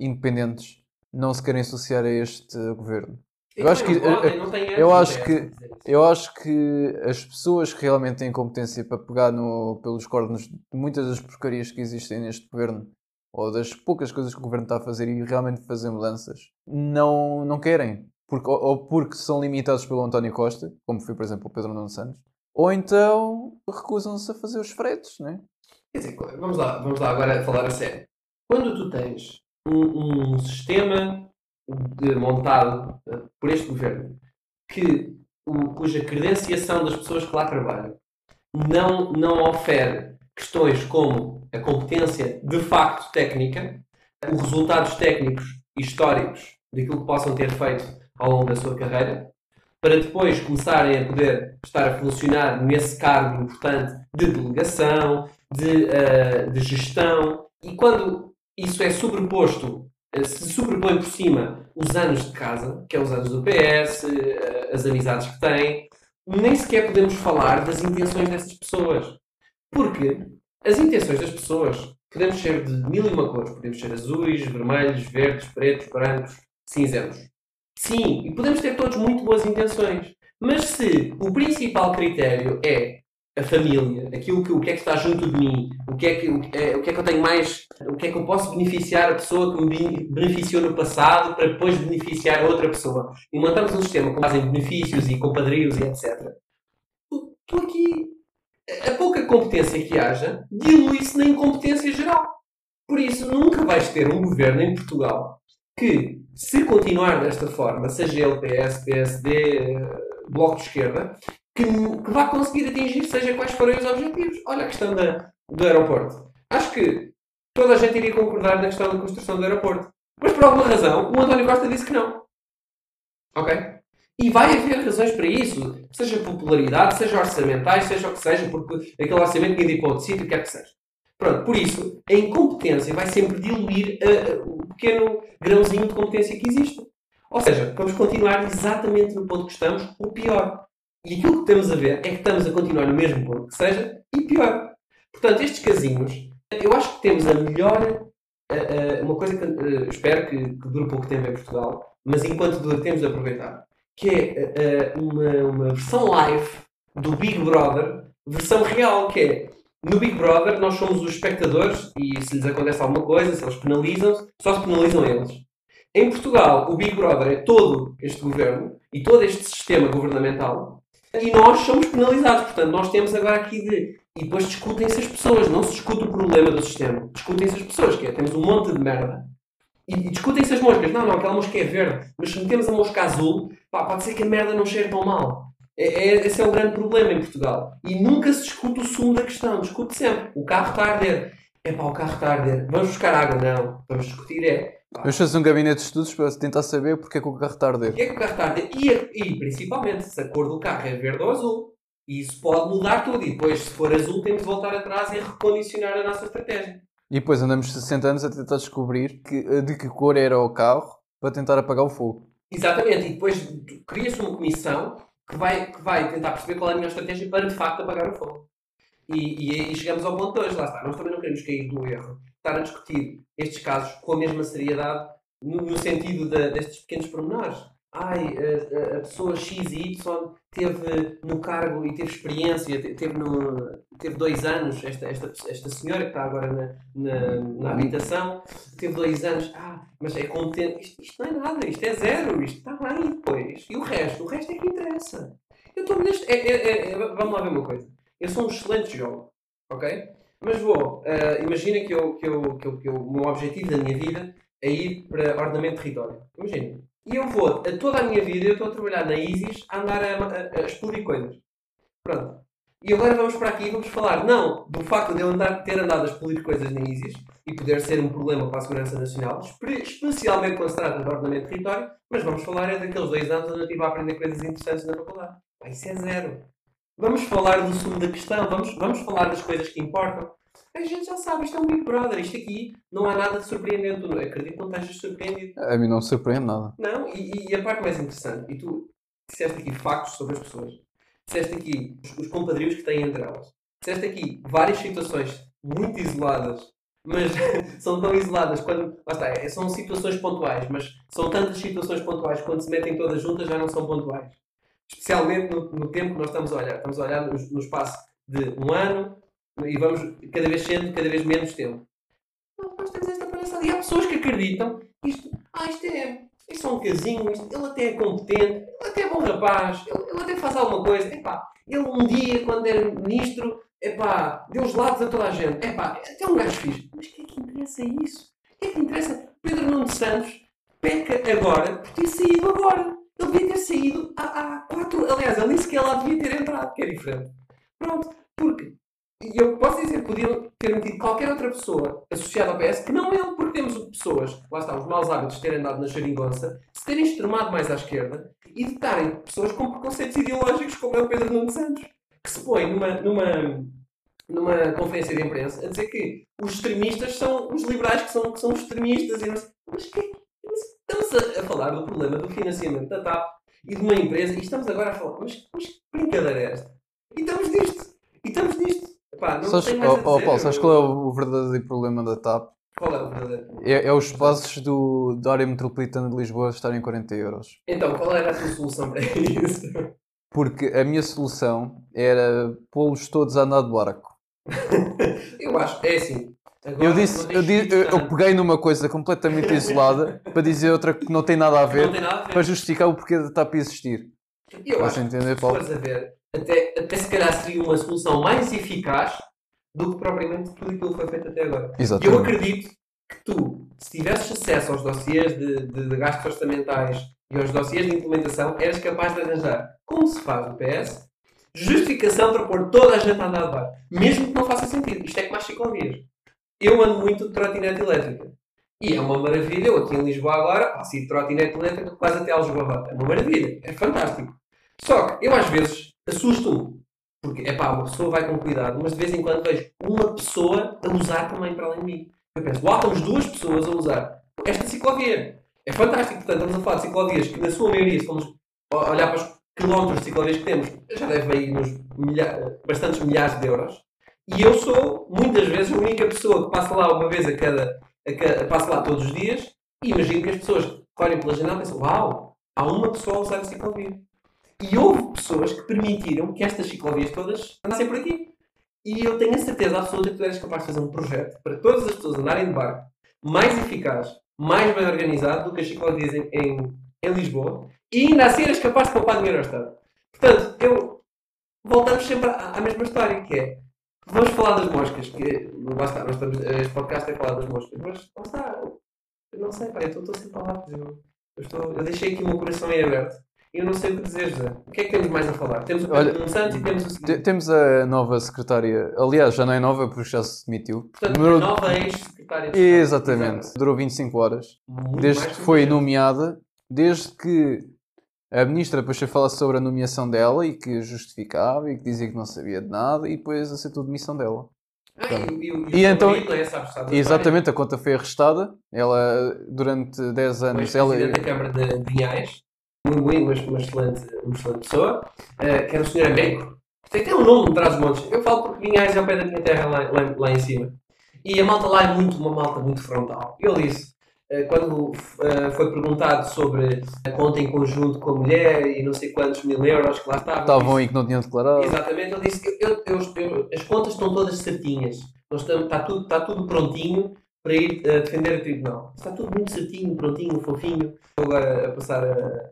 independentes não se querem associar a este governo. Eu acho que- eu- acho para que-. Eu acho que as pessoas que realmente têm competência para pegar no, pelos cornos de muitas das porcarias que existem neste governo, ou das poucas coisas que o governo está a fazer e realmente fazer mudanças, não, não querem. Porque, ou, ou porque são limitados pelo António Costa, como foi, por exemplo, o Pedro Nuno Santos, ou então recusam-se a fazer os fretes, né? Quer dizer, vamos lá, vamos lá agora falar a sério. Quando tu tens um, um sistema de- montado eh, por este governo que, o- cuja credenciação das pessoas que lá trabalham não, não ofere questões como a competência de facto técnica, os resultados técnicos e históricos daquilo que possam ter feito ao longo da sua carreira, para depois começarem a poder estar a funcionar nesse cargo importante de delegação, de, eh, de gestão, e quando isso é sobreposto, se sobrepõe por cima os anos de casa, que é os anos do PS, eh, as amizades que têm, nem sequer podemos falar das intenções dessas pessoas. Porque as intenções das pessoas podemos ser de mil e uma cores, podemos ser azuis, vermelhos, verdes, pretos, brancos, cinzentos. Sim, e podemos ter todos muito boas intenções. Mas se o principal critério é a família, aquilo que, o que é que está junto de mim, o que, é que, o, é, o que é que eu tenho mais, o que é que eu posso beneficiar a pessoa que me bene- beneficiou no passado para depois beneficiar a outra pessoa. E montamos um sistema com base em benefícios e compadrios e etc. Tu aqui, a a pouca competência que haja, dilui-se na incompetência geral. Por isso, nunca vais ter um governo em Portugal que, se continuar desta forma, seja ele PS, PSD, eh, Bloco de Esquerda, que, que vá conseguir atingir seja quais forem os objetivos. Olha a questão da, do aeroporto. Acho que toda a gente iria concordar na questão da construção do aeroporto. Mas por alguma razão, o António Costa disse que não. Ok? E vai haver razões para isso, seja popularidade, seja orçamentais, seja o que seja, porque aquele orçamento tinha de ir para outro sítio, quer que seja. Pronto, por isso, a incompetência vai sempre diluir ah, o pequeno grãozinho de competência que existe. Ou seja, vamos continuar exatamente no ponto que estamos, o pior. E aquilo que estamos a ver é que estamos a continuar no mesmo ponto que seja, e pior. Portanto, estes casinhos, eu acho que temos a melhor. ah, ah, uma coisa que ah, espero que, que dure pouco tempo em Portugal, mas enquanto dura, temos de aproveitar, que é uma, uma versão live do Big Brother, versão real, que é no Big Brother nós somos os espectadores e se lhes acontece alguma coisa, se eles penalizam, só se penalizam eles. Em Portugal, o Big Brother é todo este governo e todo este sistema governamental e nós somos penalizados. Portanto, nós temos agora aqui de. E depois discutem-se as pessoas, não se discute o problema do sistema. Discutem-se as pessoas, que é, temos um monte de merda. E, e discutem-se as moscas. Não, não, aquela mosca é verde. Mas se metemos a mosca azul, pá, pode ser que a merda não cheire tão mal. É, é- esse é o grande problema em Portugal. E nunca se discute o sumo da questão. Discute sempre. O carro está a arder. É pá, o carro está a arder. Vamos buscar água? Não. Vamos discutir é. Vamos fazer um gabinete de estudos para tentar saber porque é que o carro está a arder. o que é que o carro está a arder? E, e principalmente se a cor do carro é verde ou azul. E isso pode mudar tudo. E depois, se for azul, temos de voltar atrás e recondicionar a nossa estratégia. E depois andamos 60 anos a tentar descobrir que, de que cor era o carro para tentar apagar o fogo. Exatamente. E depois cria-se uma comissão que vai, que vai tentar perceber qual é a melhor estratégia para, de facto, apagar o fogo. E, e aí chegamos ao ponto de hoje. Lá está. Nós também não queremos cair no erro. Estar a discutir estes casos com a mesma seriedade no, no sentido da- destes pequenos pormenores. Ai, a, a- pessoa X e Y teve no cargo e teve experiência, te- teve, no, teve dois anos, esta, esta, esta senhora que está agora na, na, na habitação, teve dois anos, ah, mas é competente. Isto, isto não é nada, isto é zero, isto está bem depois. E o resto? O resto é que interessa. Eu estou neste. é- é- é- é- vamos lá ver uma coisa. Eu sou um excelente jogo, ok? Mas vou, ah, imagina que, eu, que, eu, que, eu, que eu- o meu objetivo da minha vida é ir para ordenamento de território. Imagina. E eu vou, a toda a minha vida, eu estou a trabalhar na ISIS a andar a, a, a explodir coisas. Pronto. E agora vamos para aqui e vamos falar, não do facto de eu andar, ter andado a explodir coisas na ISIS e poder ser um problema para a segurança nacional, espe- especialmente quando se trata de ordenamento de território, mas vamos falar é daqueles dois anos onde eu estive a aprender coisas interessantes na faculdade. Pá, isso é zero. Vamos falar do sumo da questão, vamos, vamos falar das coisas que importam. A gente já sabe, isto é um Big Brother, isto aqui não há nada de surpreendente. Eu Acredito que não estejas surpreendido. A mim não me surpreende nada. Não, e, e a parte mais interessante, e tu disseste aqui factos sobre as pessoas, disseste aqui os, os compadrios que têm entre elas, disseste aqui várias situações muito isoladas mas são tão isoladas quando. Lá está, é- são situações pontuais, mas são tantas situações pontuais que quando se metem todas juntas já não são pontuais. Especialmente no, no tempo que nós estamos a olhar. Estamos a olhar no, no espaço de um ano e vamos cada vez sendo cada vez menos tempo. Não, Nós temos esta palhaçada. E há pessoas que acreditam isto, ah, isto é, isto é um casinho, isto- ele até é competente, ele até é bom rapaz, ele, ele até faz alguma coisa. Epá, ele um dia, quando era ministro, epá, deu gelados a toda a gente. Epá, até um gajo fixe. Mas o que é que interessa isso? O que é que interessa? Pedro Nuno Santos peca agora por ter saído agora. Ele devia ter saído há, há quatro. Aliás, ele nem sequer lá devia ter entrado, que é diferente. Pronto, porque. E eu posso dizer que podiam ter metido qualquer outra pessoa associada ao PS, que não ele, porque temos pessoas, lá está, os maus hábitos de terem andado na geringonça, se terem extremado mais à esquerda e de estarem pessoas com preconceitos ideológicos, como é o Pedro Nuno Santos, que se põe numa, numa, numa conferência de imprensa a dizer que os extremistas são os liberais que são, que são extremistas e não sei. Mas, que, estamos a, a falar do problema do financiamento da TAP e de uma empresa e estamos agora a falar, mas, mas que brincadeira é esta? E estamos nisto! E estamos nisto! Epá, não Sabes, mais oh, oh, Paulo, sabes qual é o verdadeiro problema da TAP? Qual é o verdadeiro? É, é os passos do, da área metropolitana de Lisboa estarem 40 euros. Então, qual era a tua solução para isso? Porque a minha solução era pô-los todos a andar de barco. Eu acho, é assim. Agora Eu disse, eu, de di- eu, eu peguei numa coisa completamente isolada para dizer outra que não tem nada a ver, nada a ver. para justificar o porquê da TAP existir. Eu Posso acho entender, que se Paulo? fores a ver, até, até se calhar seria uma solução mais eficaz do que propriamente tudo aquilo que foi feito até agora. E eu Exatamente. acredito que tu, se tivesses acesso aos dossiês de, de, de gastos orçamentais e aos dossiês de implementação, eras capaz de arranjar, como se faz no PS, justificação para pôr toda a gente a andar de barco. Mesmo que não faça sentido. Isto é como as ciclovias. Eu ando muito de trotinete elétrica. E é uma maravilha. Eu aqui em Lisboa agora passo ir de trotinete elétrica quase até Aljubarrota. É uma maravilha. É fantástico. Só que eu às vezes assusto-me. Porque, é pá, uma pessoa vai com cuidado, mas de vez em quando vejo uma pessoa a usar também para além de mim. Eu penso, uau, estamos duas pessoas a usar esta ciclovia. É fantástico. Portanto, estamos a falar de ciclovias que, na sua maioria, se formos olhar para os quilómetros de ciclovias que temos, já deve ir nos milha- bastantes milhares de euros. E eu sou, muitas vezes, a única pessoa que passa lá uma vez a cada. A cada passa lá todos os dias e imagino que as pessoas que olhem pela janela pensam: Uau, há uma pessoa a usar a ciclovia. E houve pessoas que permitiram que estas ciclovias todas andassem por aqui. E eu tenho a certeza absoluta que tu eras capaz de fazer um projeto para todas as pessoas andarem de barco mais eficaz, mais bem organizado do que as ciclovias em, em, em Lisboa e ainda assim eras capaz de poupar dinheiro ao Estado. Portanto, eu voltamos sempre à, à mesma história, que é vamos falar das moscas, que está, nós estamos, este podcast é falar das moscas, mas não está, eu não sei, pá, eu estou- estou sem palavras, eu, eu, estou, eu deixei aqui o meu coração em aberto e eu não sei o que dizer, José. O que é que temos mais a falar? Temos o Pedro Santos e temos o. Temos a nova secretária, aliás, já não é nova porque já se demitiu. Portanto, Demorou- a nova ex-secretária. Exatamente, durou 25 horas. Muito Desde que foi nomeada, desde que a ministra depois foi falar sobre a nomeação dela e que justificava e que dizia que não sabia de nada e depois aceitou a demissão dela. Ah, e, o- e, o- E e o então- é, Exatamente, a conta foi arrestada. Ela, durante 10 história? anos, O ela, da Câmara de, Vinhais, muito bem, uma, uma, excelente, uma excelente pessoa, eh, que era o Sr. Américo. Tem até um nome trás montes. Eu falo porque Vinhais é ao pé da minha terra lá, lá, lá em cima. E a malta lá é muito, uma malta muito frontal. Ele disse, quando eh, foi perguntado sobre a conta em conjunto com a mulher e não sei quantos mil euros que lá estavam, estavam aí que não tinham declarado. Exatamente, ele disse: eu, eu- eu- eu- as contas estão todas certinhas, Nós estamos, está, tudo, está tudo prontinho para ir eh, defender a tribunal. Está tudo muito certinho, prontinho, fofinho. Estou agora a passar a,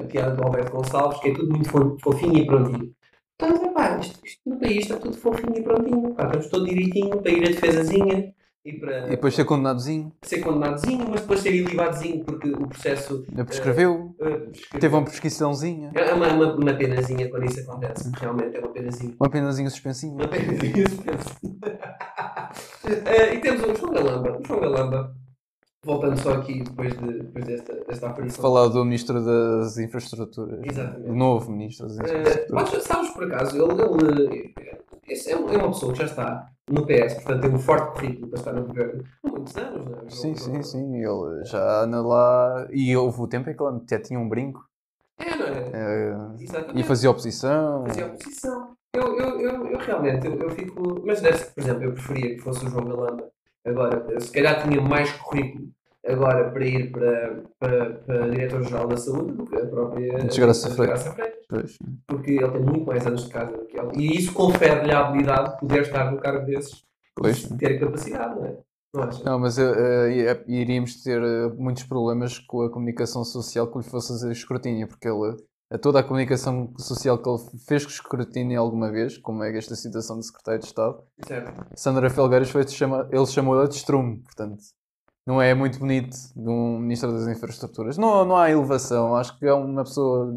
a piada do Alberto Gonçalves, que é tudo muito fo- fofinho e prontinho. Então, epá, isto, isto no país está tudo fofinho e prontinho. Pá, estamos todo direitinho para ir a defesazinha e para E depois ser condenadozinho. ser condenadozinho, mas depois ser ilibadozinho, porque o processo. Prescreveu. eh, prescreveu. Teve uma prescriçãozinha. É uma, uma, uma penazinha quando isso acontece. Realmente é uma penazinha. Uma penazinha suspensinha. Uma penazinha suspensa. Eh, e temos o João Galamba. O João Galamba, voltando só aqui depois, de, depois desta, desta aparição. Falar do Ministro das Infraestruturas. Exatamente. O novo Ministro das Infraestruturas. mas, sabes por acaso, ele, ele, esse é, é uma pessoa que já está no PS, portanto tem um forte currículo para estar no governo há muitos anos, não é? Sim, sim, sim. Ele já anda lá. E houve o tempo em que ele até tinha um brinco. É, não é? eh, Exatamente. e fazia oposição. fazia oposição. Eu, eu, eu, eu realmente, eu, eu fico. Mas deve por exemplo, eu preferia que fosse o João Galamba Agora, se calhar tinha mais currículo agora para ir para, para, para diretor-geral da saúde do que a própria Desgraça Freitas. Porque ele tem muito mais anos de casa do que ela. E isso confere-lhe a habilidade de poder estar no cargo desses Pois. e ter capacidade, não é? Não mas eh, eh, iríamos ter eh, muitos problemas com a comunicação social que lhe fosse fazer escrutínio, porque ele, a toda a comunicação social que ele fez com escrutínio alguma vez, como é esta citação de secretário de Estado, Certo. Sandra Felgueiras foi chama, ele chamou-a de estrume, portanto, não é muito bonito de um Ministro das Infraestruturas. Não, não há elevação, acho que é uma pessoa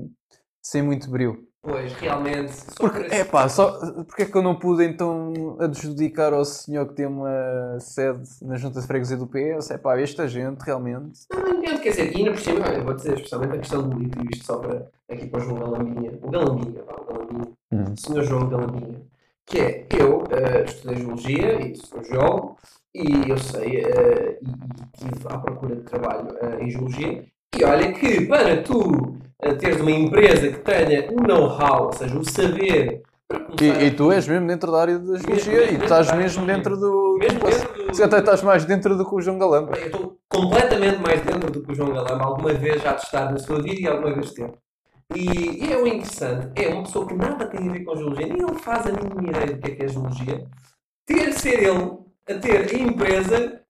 sem muito brilho. Pois, realmente. Porque, é pá, só, porque é que eu não pude então adjudicar ao senhor que tem uma sede na Junta de Freguesia do PS? É pá, esta gente realmente. Não, não entendo, quer dizer, e ainda por cima, olha, vou dizer especialmente a questão do litro, isto só para aqui para o João Galambinha. O Galambinha, vá, o Galambinha. Hum. O senhor João Galambinha. Que é, eu eh, estudei Geologia e sou geólogo, e eu sei, eh, e, estive à procura de trabalho eh, em Geologia, e olha que para tu eh, teres uma empresa que tenha o know-how, ou seja, o saber para começar E, e tu és mesmo dentro da área da geologia mesmo e estás mesmo dentro do. mesmo dentro do- Se até estás mais dentro do que o João Galamba. Eu estou completamente mais dentro do que o João Galamba alguma vez já testado na sua vida e alguma vez teve. E, e é o interessante, é uma pessoa que nada tem a ver com geologia, nem ele faz a mínima ideia do que é que é geologia, ter ser ele a ter a empresa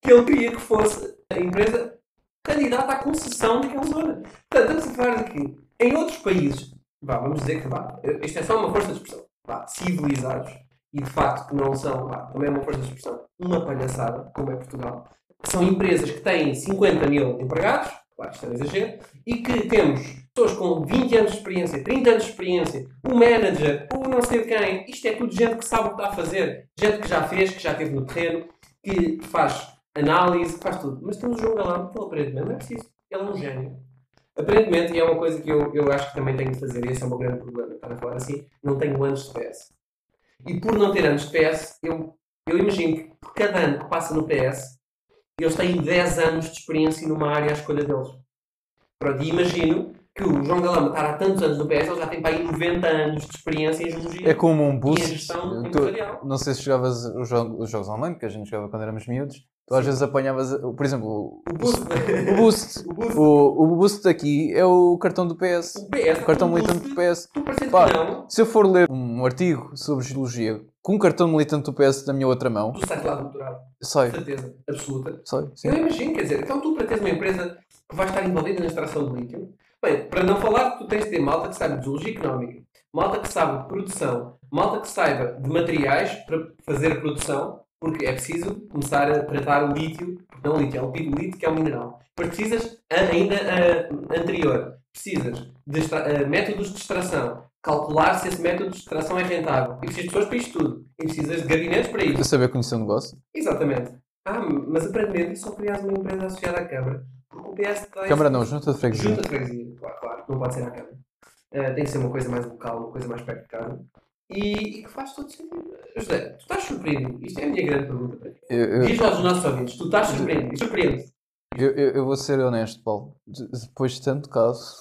que ele queria que fosse a empresa candidata à concessão daquela zona. Portanto, estamos a falar de que em outros países, vá, vamos dizer que vá, isto é só uma força de expressão, vá, civilizados, e de facto que não são, vá, também é uma força de expressão, uma palhaçada, como é Portugal, são empresas que têm 50 mil empregados, claro, isto é um exagero, e que temos pessoas com 20 anos de experiência, 30 anos de experiência, o manager, o não sei quem, isto é tudo gente que sabe o que está a fazer, gente que já fez, que já esteve no terreno, que faz análise, que faz tudo. Mas temos o João Galão, que ele aparentemente não é preciso, ele é um gênio. Aparentemente, e é uma coisa que eu, eu acho que também tenho de fazer, e esse é o meu grande problema, estar a falar assim, não tenho anos de PS. E por não ter anos de PS, eu, eu imagino que por cada ano que passa no PS, eles têm 10 anos de experiência numa área à escolha deles. Pronto, e imagino que o João Galamba estar há tantos anos no PS, ele já tem para aí 90 anos de experiência em geologia. É como um E boost. gestão Tu- empresarial. não sei se jogavas os, jo- os jogos online, que a gente jogava quando éramos miúdos. Tu às vezes apanhavas, por exemplo, o, boost. o boost. O boost. O, o boost daqui é o cartão do PS. O PS. O cartão militante do PS. Pá. Se eu for ler um artigo sobre geologia com um cartão militante do PS na minha outra mão, tu sais lá do doutorado. sai, Certeza absoluta. sai, sim. Eu imagino, quer dizer, então tu para teres uma empresa que vai estar envolvida na extração de lítio, bem, para não falar que tu tens de ter malta que sabe de geologia económica, malta que sabe de produção, malta que saiba de materiais para fazer produção, porque é preciso começar a tratar o lítio, não o lítio, é o pidolito que é um mineral. Precisas, a- ainda a- anterior, precisas de extra- a métodos de extração, calcular se esse método de extração é rentável. E precisas de pessoas para isto tudo. E precisas de gabinetes para isso. Para saber conhecer o negócio. Exatamente. Ah, mas aparentemente só crias uma empresa associada à Câmara. Porque o PS tem. Câmara não, junta de freguesia. Junta de freguesia, claro, claro. Não pode ser à Câmara. Ah, tem que ser uma coisa mais local, uma coisa mais perto de casa. E, e que faz todo sentido. José, tu estás surpreendido? Isto é a minha grande pergunta para ti. Diz aos nossos ouvintes, tu estás surpreendido? Surpreende. eu, eu- eu vou ser honesto, Paulo. De- Depois de tanto caso,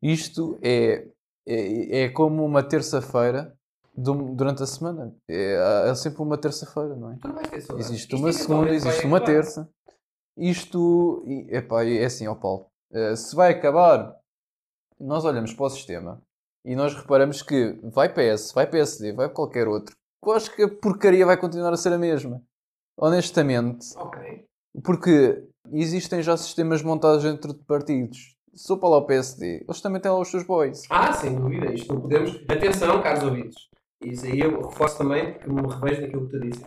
isto é, é, é como uma terça-feira durante a semana. É, é sempre uma terça-feira, não é? Tu não vais ter saudades. Existe uma segunda, eventualmente vai existe uma terça. Isto, epá, é assim, ó Paulo, eh, se vai acabar, nós olhamos para o sistema e nós reparamos que vai PS, vai PSD, vai qualquer outro. Eu acho que a porcaria vai continuar a ser a mesma. Honestamente, Ok. porque existem já sistemas montados dentro de partidos. Se eu para lá o PSD, eles também têm lá os seus boys. Ah, sem dúvida. Isto não podemos. Atenção, caros ouvintes. Isso aí eu reforço também porque me revejo naquilo que tu disse.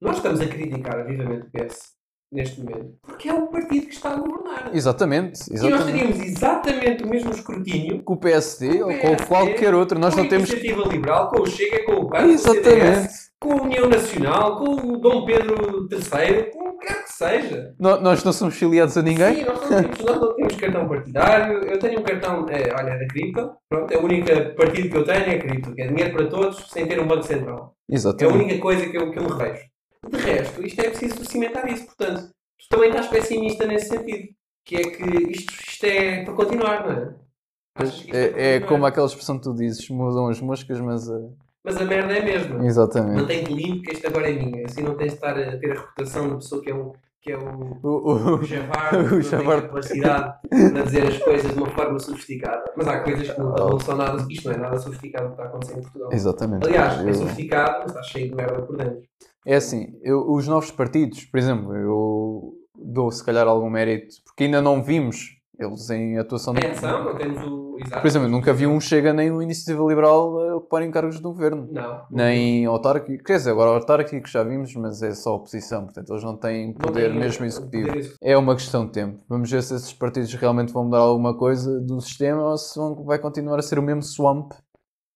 Nós estamos a criticar vivamente o PS neste momento porque é o partido que está a governar. Exatamente, E nós exatamente. teríamos exatamente o mesmo escrutínio Com o PSD Com o ou com PSD, qualquer outro. Nós com não a temos. Iniciativa Liberal, com o Chega, com o PAN, com o CDS, Exatamente. com a União Nacional, com o Dom Pedro III, com o que quer que seja. No- Nós não somos filiados a ninguém. Sim, nós não, temos, nós não temos cartão partidário. Eu tenho um cartão, é, olha, é da cripto. Pronto, é o único partido que eu tenho é cripto, que é dinheiro para todos, sem ter um banco central. É a Exatamente. única coisa que eu, que eu me revejo. De resto, isto é preciso cimentar isso. Portanto, tu também estás pessimista nesse sentido. Que é que isto, isto é para continuar, não é? Isto É, é para como aquela expressão que tu dizes: mudam as moscas, mas a, mas a merda é a mesma. Exatamente. Mantém-te limpo que este agora é minha. Assim não tens de estar a ter a reputação da pessoa que é o, que é o, O, o, Javar, O Javar. capacidade para dizer as coisas de uma forma sofisticada. Mas há coisas que não, não são nada. Isto não é nada sofisticado que está a acontecer em Portugal. Exatamente. Aliás, é sofisticado, mas está cheio de merda por dentro. É assim, eu- os novos partidos, por exemplo, eu dou se calhar algum mérito, porque ainda não vimos eles em atuação. Ação, não temos o. Exato. Por exemplo, nunca vi um Chega nem o Iniciativa Liberal a ocuparem cargos do governo. Não. Nem autárquico, quer dizer, agora autárquico já vimos, mas é só oposição, portanto eles não têm Não poder tem, mesmo executivo. poder executivo. É uma questão de tempo. Vamos ver se esses partidos realmente vão mudar alguma coisa do sistema ou se vão, vai continuar a ser o mesmo swamp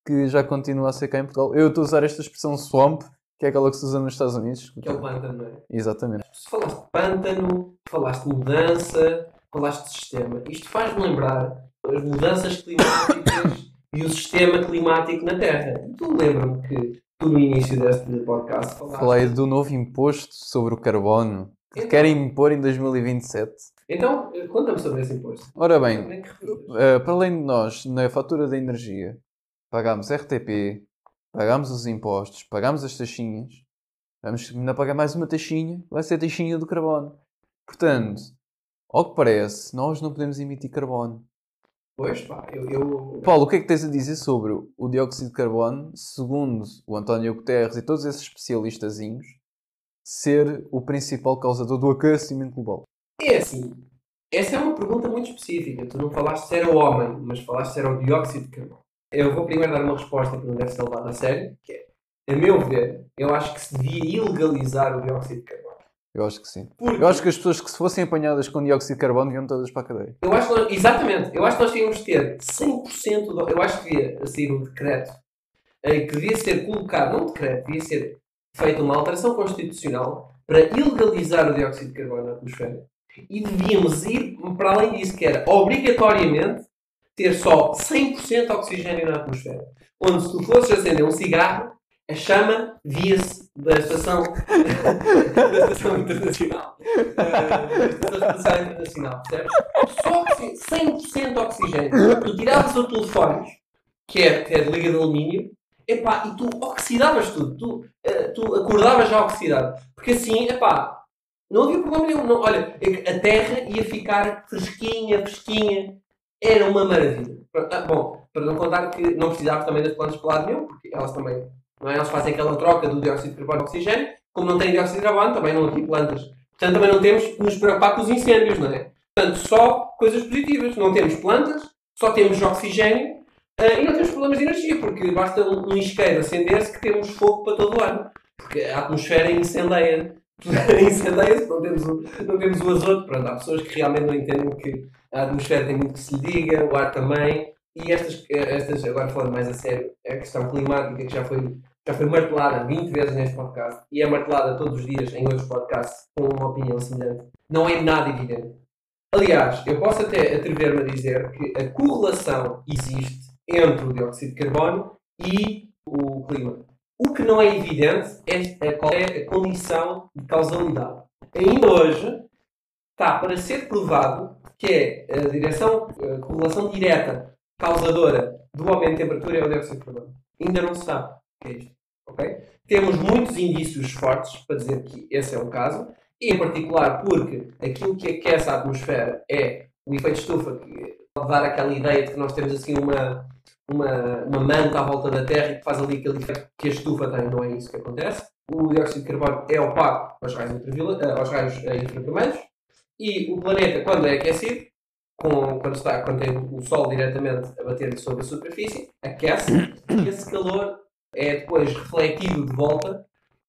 que já continua a ser cá em Portugal. Eu estou a usar esta expressão swamp, que é aquela que se usa nos Estados Unidos. Que é o pântano, não é? Exatamente. Se falaste de pântano, falaste de mudança, falaste de sistema. Isto faz-me lembrar as mudanças climáticas e o sistema climático na Terra. Tu lembra-me que tu no início deste podcast falaste. Falei do novo imposto sobre o carbono que Então- querem impor em 2027. Então, conta-me sobre esse imposto. Ora bem, repitas. eh, para além de nós, na fatura da energia, pagámos RTP, pagámos os impostos, pagámos as taxinhas, vamos ainda pagar mais uma taxinha, vai ser a taxinha do carbono. Portanto, ao que parece, nós não podemos emitir carbono. Pois, pá, eu. eu... Paulo, o que é que tens a dizer sobre o dióxido de carbono, segundo o António Guterres e todos esses especialistazinhos, ser o principal causador do aquecimento global? É assim. Essa é uma pergunta muito específica. Tu não falaste se era o homem, mas falaste se era o dióxido de carbono. Eu vou primeiro dar uma resposta que não deve ser levada a sério, que é, a meu ver, eu acho que se devia ilegalizar o dióxido de carbono. Eu acho que sim. Porque Eu acho que as pessoas que se fossem apanhadas com dióxido de carbono iam todas para a cadeia. Eu acho nós, exatamente, eu acho que nós tínhamos de ter 100% do, eu acho que devia sair um decreto eh, que devia ser colocado, não um decreto, devia ser feita uma alteração constitucional para ilegalizar o dióxido de carbono na atmosfera e devíamos ir para além disso, que era obrigatoriamente ter só 100% de oxigênio na atmosfera. Onde se tu fosses acender um cigarro, a chama via-se da estação, da estação internacional. Eh, da estação internacional, percebes? Só oxi- 100% de oxigênio. Tu tiravas o telefone, que é, que é de liga de alumínio, epá, e tu oxidavas tudo. Tu, eh, tu acordavas já oxidado. Porque assim, epá, não havia problema nenhum. Não, olha, a terra ia ficar fresquinha, fresquinha. Era uma maravilha. Ah, bom, para não contar que não precisava também das plantas para lado nenhum, porque elas também, não é? Elas fazem aquela troca do dióxido de carbono e oxigênio. Como não tem dióxido de carbono, também não aqui plantas. Portanto, também não temos que nos preocupar com os incêndios, não é? Portanto, só coisas positivas. Não temos plantas, só temos oxigênio ah, e não temos problemas de energia, porque basta um, um isqueiro acender-se que temos fogo para todo o ano. Porque a atmosfera incendeia. incendeia-se, não temos, o, não temos o azoto. Pronto, há pessoas que realmente não entendem que a atmosfera tem muito que se lhe diga, o ar também. E estas, estas, agora falando mais a sério, a questão climática que já foi, já foi martelada 20 vezes neste podcast e é martelada todos os dias em outros podcasts com uma opinião semelhante, não é nada evidente. Aliás, eu posso até atrever-me a dizer que a correlação existe entre o dióxido de carbono e o clima. O que não é evidente é qual é a condição de causalidade. Ainda hoje está para ser provado que é a direção, a correlação direta causadora do aumento de temperatura é o dióxido de carbono. Ainda não se sabe o que é isto. ok? Temos muitos indícios fortes para dizer que esse é o caso, e em particular porque aquilo que aquece a atmosfera é o efeito estufa, que pode dar aquela ideia de que nós temos assim uma, uma, uma manta à volta da Terra e que faz ali aquele efeito que a estufa tem, não é isso que acontece. O dióxido de carbono é opaco aos raios, eh, eh, infravermelhos e o planeta, quando é aquecido, com, quando, está, quando tem o Sol diretamente a bater sobre a superfície, aquece e esse calor é depois refletido de volta,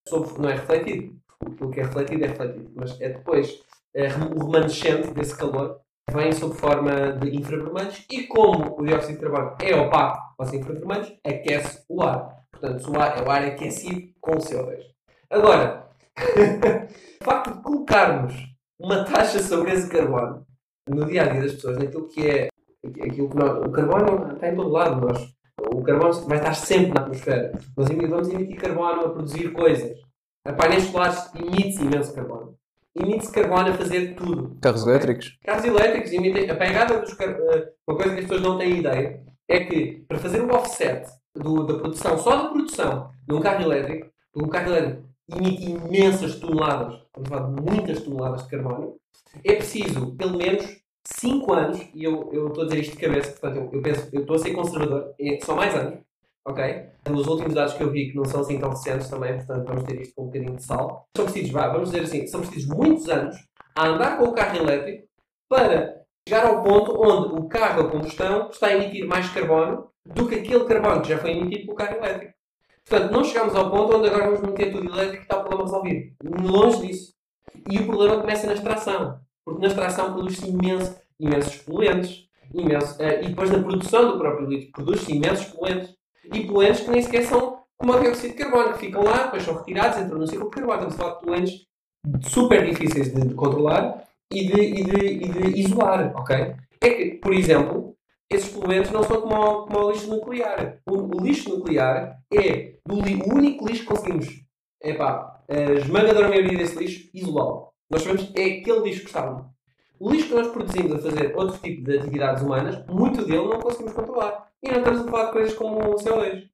sobre, não é refletido, o que é refletido é refletido, mas é depois é, o remanescente desse calor vem sob forma de infravermelhos e como o dióxido de carbono é opaco aos infravermelhos, aquece o ar. Portanto, o ar é o ar aquecido com o CO2. Agora, o facto de colocarmos uma taxa sobre esse carbono no dia a dia das pessoas, naquilo que é aquilo que nós, o carbono está em todo lado. Nós, o carbono vai estar sempre na atmosfera. Nós vamos emitir carbono a produzir coisas. A painéis solares emite-se imenso carbono. Emite-se carbono a fazer tudo. Carros Ok? elétricos? Carros elétricos emitem. A pegada dos car... eh, Uma coisa que as pessoas não têm ideia é que para fazer o offset do- da produção, só da produção de um carro elétrico, um carro elétrico emite imensas toneladas, estamos a falar de muitas toneladas de carbono, é preciso pelo menos 5 anos, e eu, eu estou a dizer isto de cabeça, portanto eu, eu penso, eu estou a ser conservador, é, são mais anos, ok? Os últimos dados que eu vi, que não são assim tão recentes também, portanto vamos ter isto com um bocadinho de sal, são precisos, vá, vamos dizer assim, são precisos muitos anos a andar com o carro elétrico para chegar ao ponto onde o carro a combustão está a emitir mais carbono do que aquele carbono que já foi emitido pelo carro elétrico. Portanto, não chegamos ao ponto onde agora vamos meter tudo elétrico e está o problema resolvido. Longe disso. E o problema começa na extração. Porque na extração produz-se imenso, imensos poluentes. Imenso, eh, e depois na produção do próprio litro produz-se imensos poluentes. E poluentes que nem sequer são como o dióxido de carbono, que ficam lá, depois são retirados, entram no ciclo de carbono. Estamos a falar de poluentes super difíceis de controlar e de, e de, e de isolar, ok? É que, por exemplo, esses poluentes não são como o, como o lixo nuclear. O, lixo nuclear é do o único lixo que conseguimos, epá, a esmagadora maioria desse lixo, isolá-lo. Nós sabemos é aquele lixo que está ali. O lixo que nós produzimos a fazer outro tipo de atividades humanas, muito dele não conseguimos controlar. E não estamos a falar de coisas como o CO2.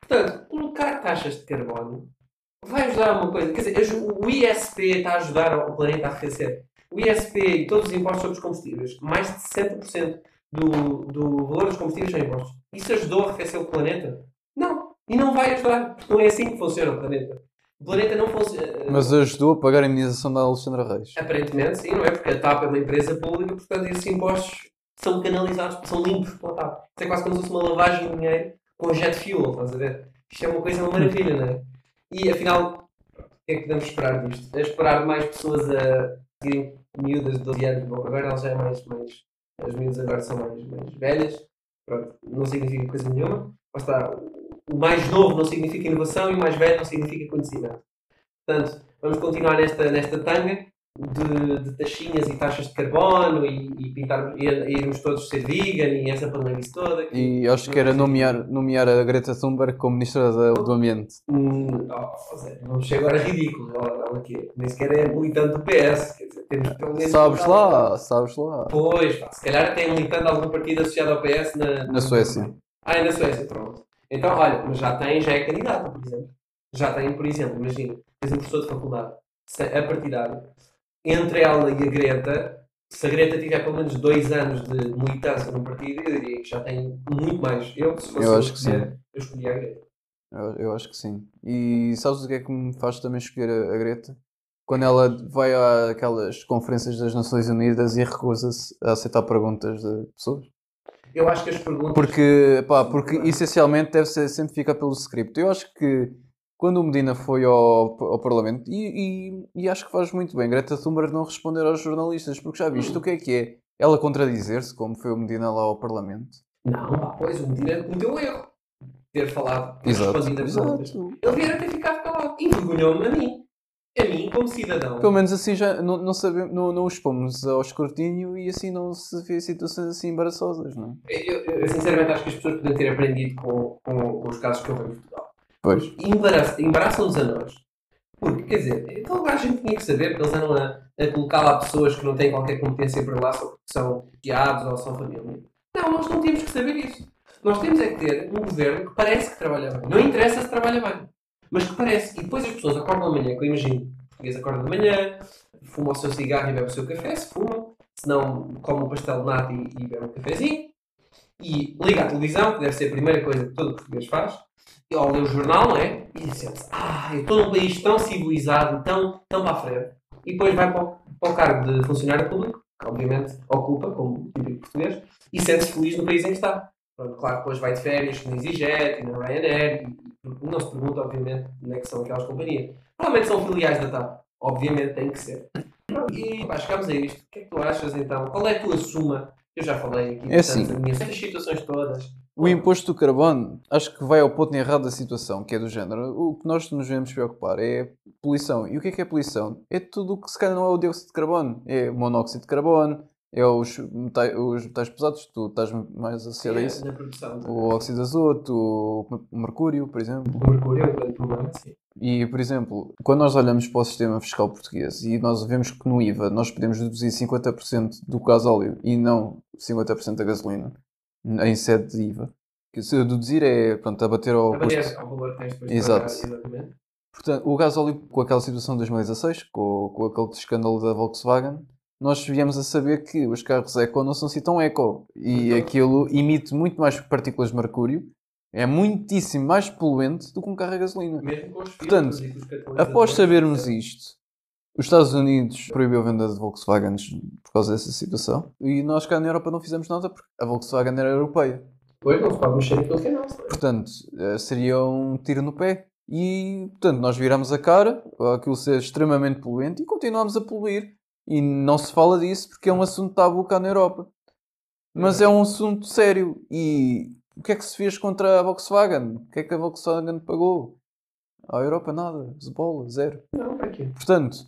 Portanto, colocar taxas de carbono vai ajudar a uma coisa. Quer dizer, o ISP está a ajudar o planeta a arrefecer. O ISP e todos os impostos sobre os combustíveis, mais de 60% do, do valor dos combustíveis são impostos. Isso ajudou a arrefecer o planeta? Não. E não vai ajudar, porque não é assim que funciona o planeta. O planeta não funciona. Mas ajudou a pagar a indenização da Alexandra Reis. Aparentemente, sim, não é? Porque a TAP é uma empresa pública, portanto, esses impostos são canalizados, são limpos pela TAP. Isso é quase como se fosse uma lavagem de dinheiro com jet fuel, estás a ver? Isto é uma coisa, uma maravilha, não é? E afinal, o que é que podemos esperar disto? É esperar mais pessoas a seguirem miúdas de 12 anos. Bom, agora elas já é mais, mais. As miúdas agora são mais, mais velhas. Pronto, não significa coisa nenhuma. Está. O mais novo não significa inovação e o mais velho não significa conhecimento. Portanto, vamos continuar nesta, nesta tanga de, de taxinhas e taxas de carbono e, e pintar, e, e irmos todos ser vegan e essa pandemia toda. que- E acho que era nomear, nomear a Greta Thunberg como Ministra da- do Ambiente. Hum, oh, Zé, não chega agora ridículo. Ela, ela aqui, nem sequer é militante do PS. Quer dizer, temos pelo menos. Sabes lá, sabes lá. Pois, pá, se calhar até é militante de algum partido associado ao PS na, Na Suécia. Ah, é na Suécia, pronto. Então, olha, mas já tem, já é candidata, por exemplo. Já tem, por exemplo, imagina, tens um professor de faculdade, se- a partidário, entre ela e a Greta, se a Greta tiver pelo menos dois anos de militância num partido, eu diria que já tem muito mais. Eu, se fosse Eu acho que escolher, eu escolhia a Greta. Eu, eu acho que sim. E sabes o que é que me faz também escolher a, a Greta? Quando ela vai àquelas conferências das Nações Unidas e recusa-se a aceitar perguntas de pessoas. Eu acho que as perguntas. Porque, pá, porque essencialmente deve ser sempre ficar pelo script. Eu acho que quando o Medina foi ao, ao Parlamento, e, e, e acho que faz muito bem, Greta Thunberg não responder aos jornalistas, porque já viste o que é que é ela contradizer-se, como foi o Medina lá ao Parlamento. Não, pá, pois, o Medina cometeu um erro. Ter falado, ter Exato, respondido a perguntas. Ele devia ter ficado calado. Envergonhou-me a mim. A mim, como cidadão. Pelo menos assim já não, não, sabemos, não, não expomos ao escrutínio e assim não se vê situações assim embaraçosas, não é? Eu, eu, sinceramente acho que as pessoas podiam ter aprendido com, com, com os casos que eu vejo em Portugal. Pois. Embaraçam-nos a nós. Porque, quer dizer, então a gente tinha que saber que eles andam a, a colocar lá pessoas que não têm qualquer competência para lá só porque são guiados ou são família. Não, nós não temos que saber isso. Nós temos é que ter um governo que parece que trabalha bem. Não interessa se trabalha bem, mas que parece. E depois as pessoas acordam de manhã, que eu imagino, o português acorda de manhã, fuma o seu cigarro e bebe o seu café, se fuma, se não, come um pastel de nata e, e bebe um cafezinho, e liga a televisão, que deve ser a primeira coisa que todo português faz, e ou lê o jornal, não é? E sente-se, ah, eu estou num país tão civilizado, tão, tão para a frente. E depois vai para o, para o cargo de funcionário público, que obviamente ocupa, como típico português, e sente-se feliz no país em que está. Claro que depois vai de férias com EasyJet e na Ryanair, e não se pergunta, obviamente, onde é que são aquelas companhias. Provavelmente são filiais da TAP. Obviamente tem que ser. E pá, chegamos a isto. O que é que tu achas então? Qual é a tua suma? Eu já falei aqui É assim. as minhas situações todas. O imposto do carbono acho que vai ao ponto errado da situação, que é do género. O que nós nos devemos preocupar é poluição. E o que é que é poluição? É tudo o que se calhar não é o dióxido de carbono. É o monóxido de carbono, é os metais, os metais pesados, tu estás mais associado a isso. Produção. O óxido de azoto, o mercúrio, por exemplo. O mercúrio é um grande problema, sim. E, por exemplo, quando nós olhamos para o sistema fiscal português e nós vemos que no IVA nós podemos deduzir 50% do gasóleo e não 50% da gasolina em sede de IVA, Que se deduzir é, pronto, abater ao A custo. bater ao valor que tens depois de Exato. pagar, exatamente. Portanto, o gasóleo, com aquela situação de 2016, com, com aquele escândalo da Volkswagen, nós viemos a saber que os carros eco não são assim tão eco. E Então. aquilo emite muito mais partículas de mercúrio, é muitíssimo mais poluente do que um carro a gasolina. Mesmo com os Portanto, filtros catalisadores, Após sabermos isto, os Estados Unidos proibiu a venda de Volkswagens por causa dessa situação. E nós cá na Europa não fizemos nada porque a Volkswagen era europeia. Depois não se pode mexer naquilo que é nosso. é? Portanto, eh, seria um tiro no pé. E, portanto, nós viramos a cara aquilo ser extremamente poluente e continuamos a poluir. E não se fala disso porque é um assunto tabu cá na Europa. Mas é um assunto sério. E o que é que se fez contra a Volkswagen? O que é que a Volkswagen pagou? À Europa nada. Zebola, zero. Não, para quê? Portanto,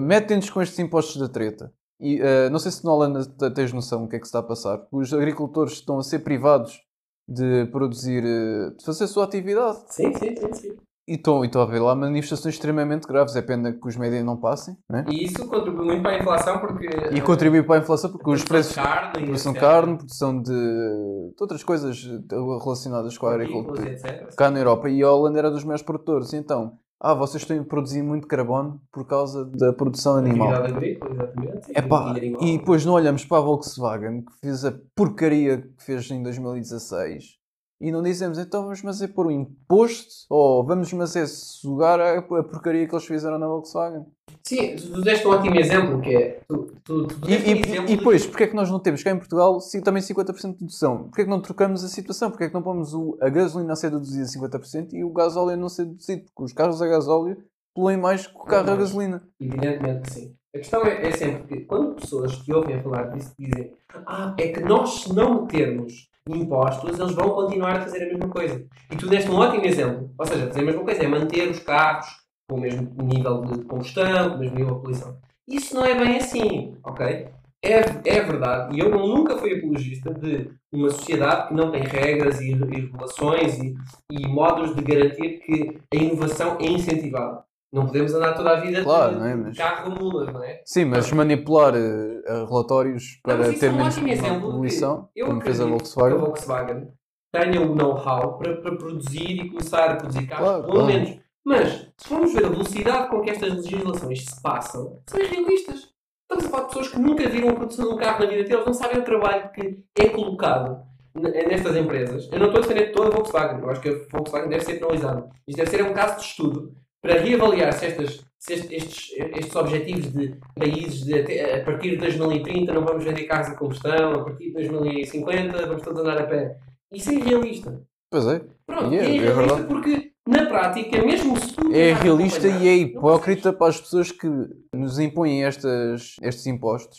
metem-nos com estes impostos da treta. E eh, não sei se na Holanda te- tens noção do que é que se está a passar. Os agricultores estão a ser privados de produzir, eh, de fazer a sua atividade. Sim, sim, sim, sim. E estão, e estão a ver lá manifestações extremamente graves. É pena que os médias não passem. Né? E isso contribui muito para a inflação porque. E contribui para a inflação porque os preços carne, produção de carne, produção de, de outras coisas eh, relacionadas com a agricultura. Cá na Europa. E a Holanda era dos maiores produtores. Então, ah, vocês estão a produzir muito carbono por causa da produção animal. Agrícola, exatamente. E animal. e depois não olhamos para a Volkswagen que fez a porcaria que fez em 2016 e não dizemos então vamos mas é pôr o imposto ou vamos mas é sugar a, a porcaria que eles fizeram na Volkswagen. Sim, tu deste um ótimo exemplo que é. Tu, tu, tu E, um e, e de- depois, porque é que nós não temos cá em Portugal também 50% de dedução? Porque é que não trocamos a situação? Porque é que não pomos o- a gasolina a ser deduzida a 50% e o gasóleo a não ser deduzido? Porque os carros a gasóleo poluem mais que o carro a mais. gasolina. Evidentemente que sim. A questão é, é sempre que quando pessoas te ouvem a falar disso dizem ah, é que nós se não metermos impostos, eles vão continuar a fazer a mesma coisa. E tu deste um ótimo exemplo. Ou seja, fazer a mesma coisa é manter os carros com o mesmo nível de combustão, com o mesmo nível de poluição. Isso não é bem assim, ok? É, é verdade, e eu não- nunca fui apologista de uma sociedade que não tem regras e, e regulações e, e modos de garantir que a inovação é incentivada. Não podemos andar toda a vida Claro, de, não é? de Mas- carro mulas, não é? Sim, mas manipular eh, relatórios Não, para isso ter é menos de poluição, como fez a Volkswagen. que a Volkswagen tenha o know-how para, para produzir e começar a produzir carros Claro, com claro. menos. Mas, se formos ver a velocidade com que estas legislações se passam, são irrealistas. Estamos a falar de pessoas que nunca viram a produção de um carro na vida deles, não sabem o trabalho que é colocado nestas empresas. Eu não estou a defender toda a Volkswagen, eu acho que a Volkswagen deve ser penalizada. Isto deve ser um caso de estudo para reavaliar se, estas, se est- estes, estes objetivos de países de até- a partir de 2030 não vamos vender carros a combustão, a partir de 2050 vamos todos andar a pé. Isso é irrealista. Pois é. Pronto, E é- é, é irrealista verdade. porque na prática, mesmo se tu É realista e é hipócrita para as pessoas que nos impõem estas, estes impostos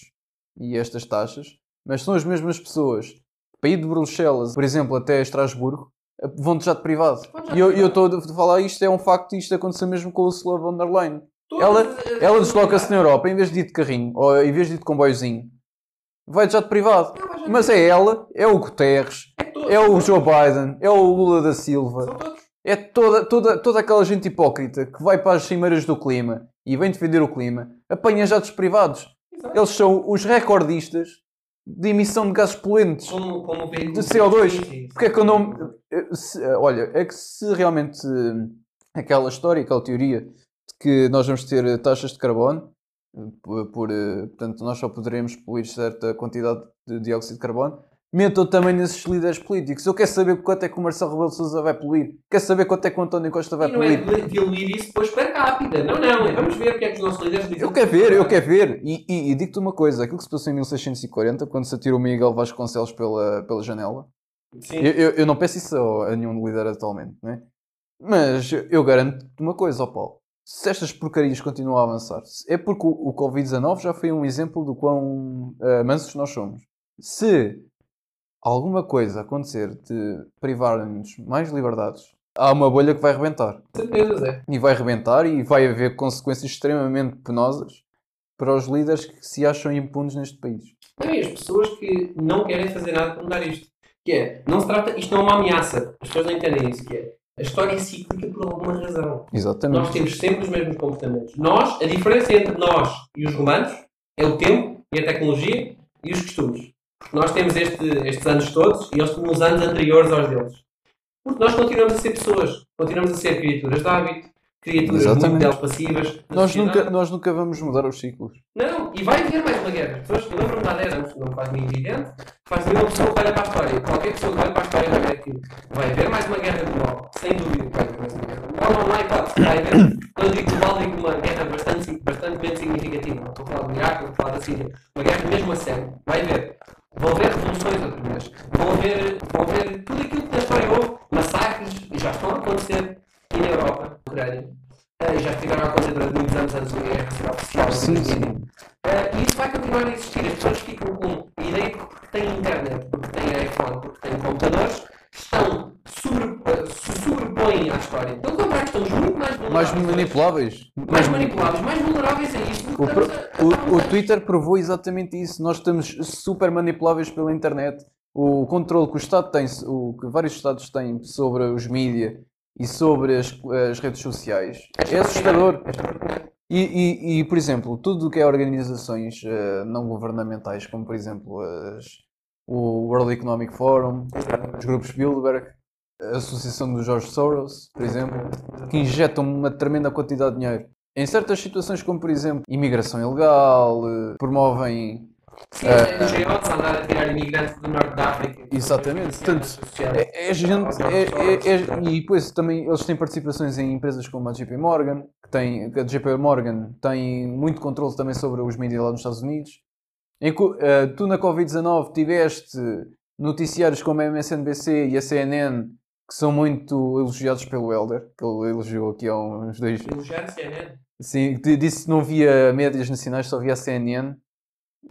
e estas taxas, mas são as mesmas pessoas para ir de Bruxelas, por exemplo, até Estrasburgo, vão de jato privado. De E eu estou a falar isto, é um facto, isto aconteceu mesmo com o Ursula von der Leyen. Todas Ela, ela desloca-se na Europa, em vez de ir de carrinho, ou em vez de ir de comboiozinho, vai de jato privado. Mas é ela, é o Guterres, é é o Joe Biden, é o Lula da Silva. É toda, toda, toda aquela gente hipócrita que vai para as cimeiras do clima e vem defender o clima, apanha jatos privados. Exato. Eles são os recordistas de emissão de gases poluentes. Como, como De CO2. Sim, sim, Porque é que eu não. eh, se- eh, olha, é que se realmente eh, aquela história, aquela teoria de que nós vamos ter taxas de carbono, por, por, portanto, nós só poderemos poluir certa quantidade de dióxido de carbono, metam também nesses líderes políticos. Eu quero saber quanto é que o Marcelo Rebelo de Sousa vai poluir. Quero saber quanto é que o António Costa vai E não é poluir. de diluir isso depois per capita. Não, não. É vamos ver o que é que os nossos líderes dizem. Eu quero ver, eu quero ver. E, e- e digo-te uma coisa: aquilo que se passou em 1640, quando se atirou o Miguel Vasconcelos pela, pela janela. Eu, eu- eu não peço isso a, a nenhum líder atualmente, não é? Mas eu- garanto-te uma coisa, ó Paulo. Se estas porcarias continuam a avançar, é porque o, o Covid-19 já foi um exemplo do quão ah, mansos nós somos. Se alguma coisa acontecer de privar-nos mais liberdades, há uma bolha que vai rebentar. Certeza, Zé. E vai rebentar e vai haver consequências extremamente penosas para os líderes que se acham impunes neste país. E as pessoas que não querem fazer nada para mudar isto. Que é, não se trata, isto não é uma ameaça. As pessoas não entendem isso, que é, a história é cíclica por alguma razão. Nós Exatamente. temos sempre os mesmos comportamentos. Nós, a diferença entre nós e os romanos é o tempo e a tecnologia e os costumes. Porque nós temos este- estes anos todos e eles têm uns anos anteriores aos deles. Porque nós continuamos a ser pessoas, continuamos a ser criaturas de hábito, criaturas muito Exatamente. delas passivas. Nós nunca, nós nunca vamos mudar os ciclos. Não, e vai haver mais uma guerra. As pessoas, eu lembro-me de há 10 anos, não faz muito evidente, faz nenhuma pessoa que olha para a história. Qualquer pessoa que olha para a história vai ver que vai haver mais uma guerra global. Sem dúvida que vai haver mais uma guerra global. Não, não há hipótese. Vai haver, quando digo global, digo uma guerra bastante, bastante bem significativa. Não estou a falar do Iraque, estou a falar da Síria. Uma guerra mesmo a sério. Vai haver. Vão haver revoluções outra vez. Vão haver, vão haver tudo aquilo que na história houve. Massacres, e já estão a acontecer. E na Europa, na Ucrânia. Ah, e já estiveram a acontecer durante muitos anos antes da guerra civil oficial. Sim, sim. Ah, e isso vai continuar a existir. As pessoas ficam com a ideia que porque têm internet, porque têm iPhone, porque têm computadores, estão se sobrepõem à história. Pelo contrário, estamos muito mais vulneráveis. Mais manipuláveis. Mais manipuláveis, mais vulneráveis a isto. O, estamos a- a o- a- Twitter provou exatamente isso. Nós estamos super manipuláveis pela internet. O controle que o Estado tem, o que vários Estados têm sobre os mídia e sobre as, as redes sociais é assustador. E, e- e, por exemplo, tudo o que é organizações eh, não governamentais, como por exemplo as- o World Economic Forum, os grupos Bilderberg, a Associação do George Soros, por exemplo, que injetam uma tremenda quantidade de dinheiro em certas situações, como por exemplo imigração ilegal, eh, promovem. Sim, é NGOs a andar a tirar imigrantes do norte da África. Exatamente. Portanto. É, é gente. é- é- é- e depois também eles têm participações em empresas como a JP Morgan, que tem, a JP Morgan tem muito controle também sobre os mídias lá nos Estados Unidos. Em eh, tu na Covid-19 tiveste noticiários como a MSNBC e a CNN que são muito elogiados pelo Elder, que ele elogiou aqui há uns dois. Elogiar a CNN. Sim, disse que não via médias nacionais, só via a CNN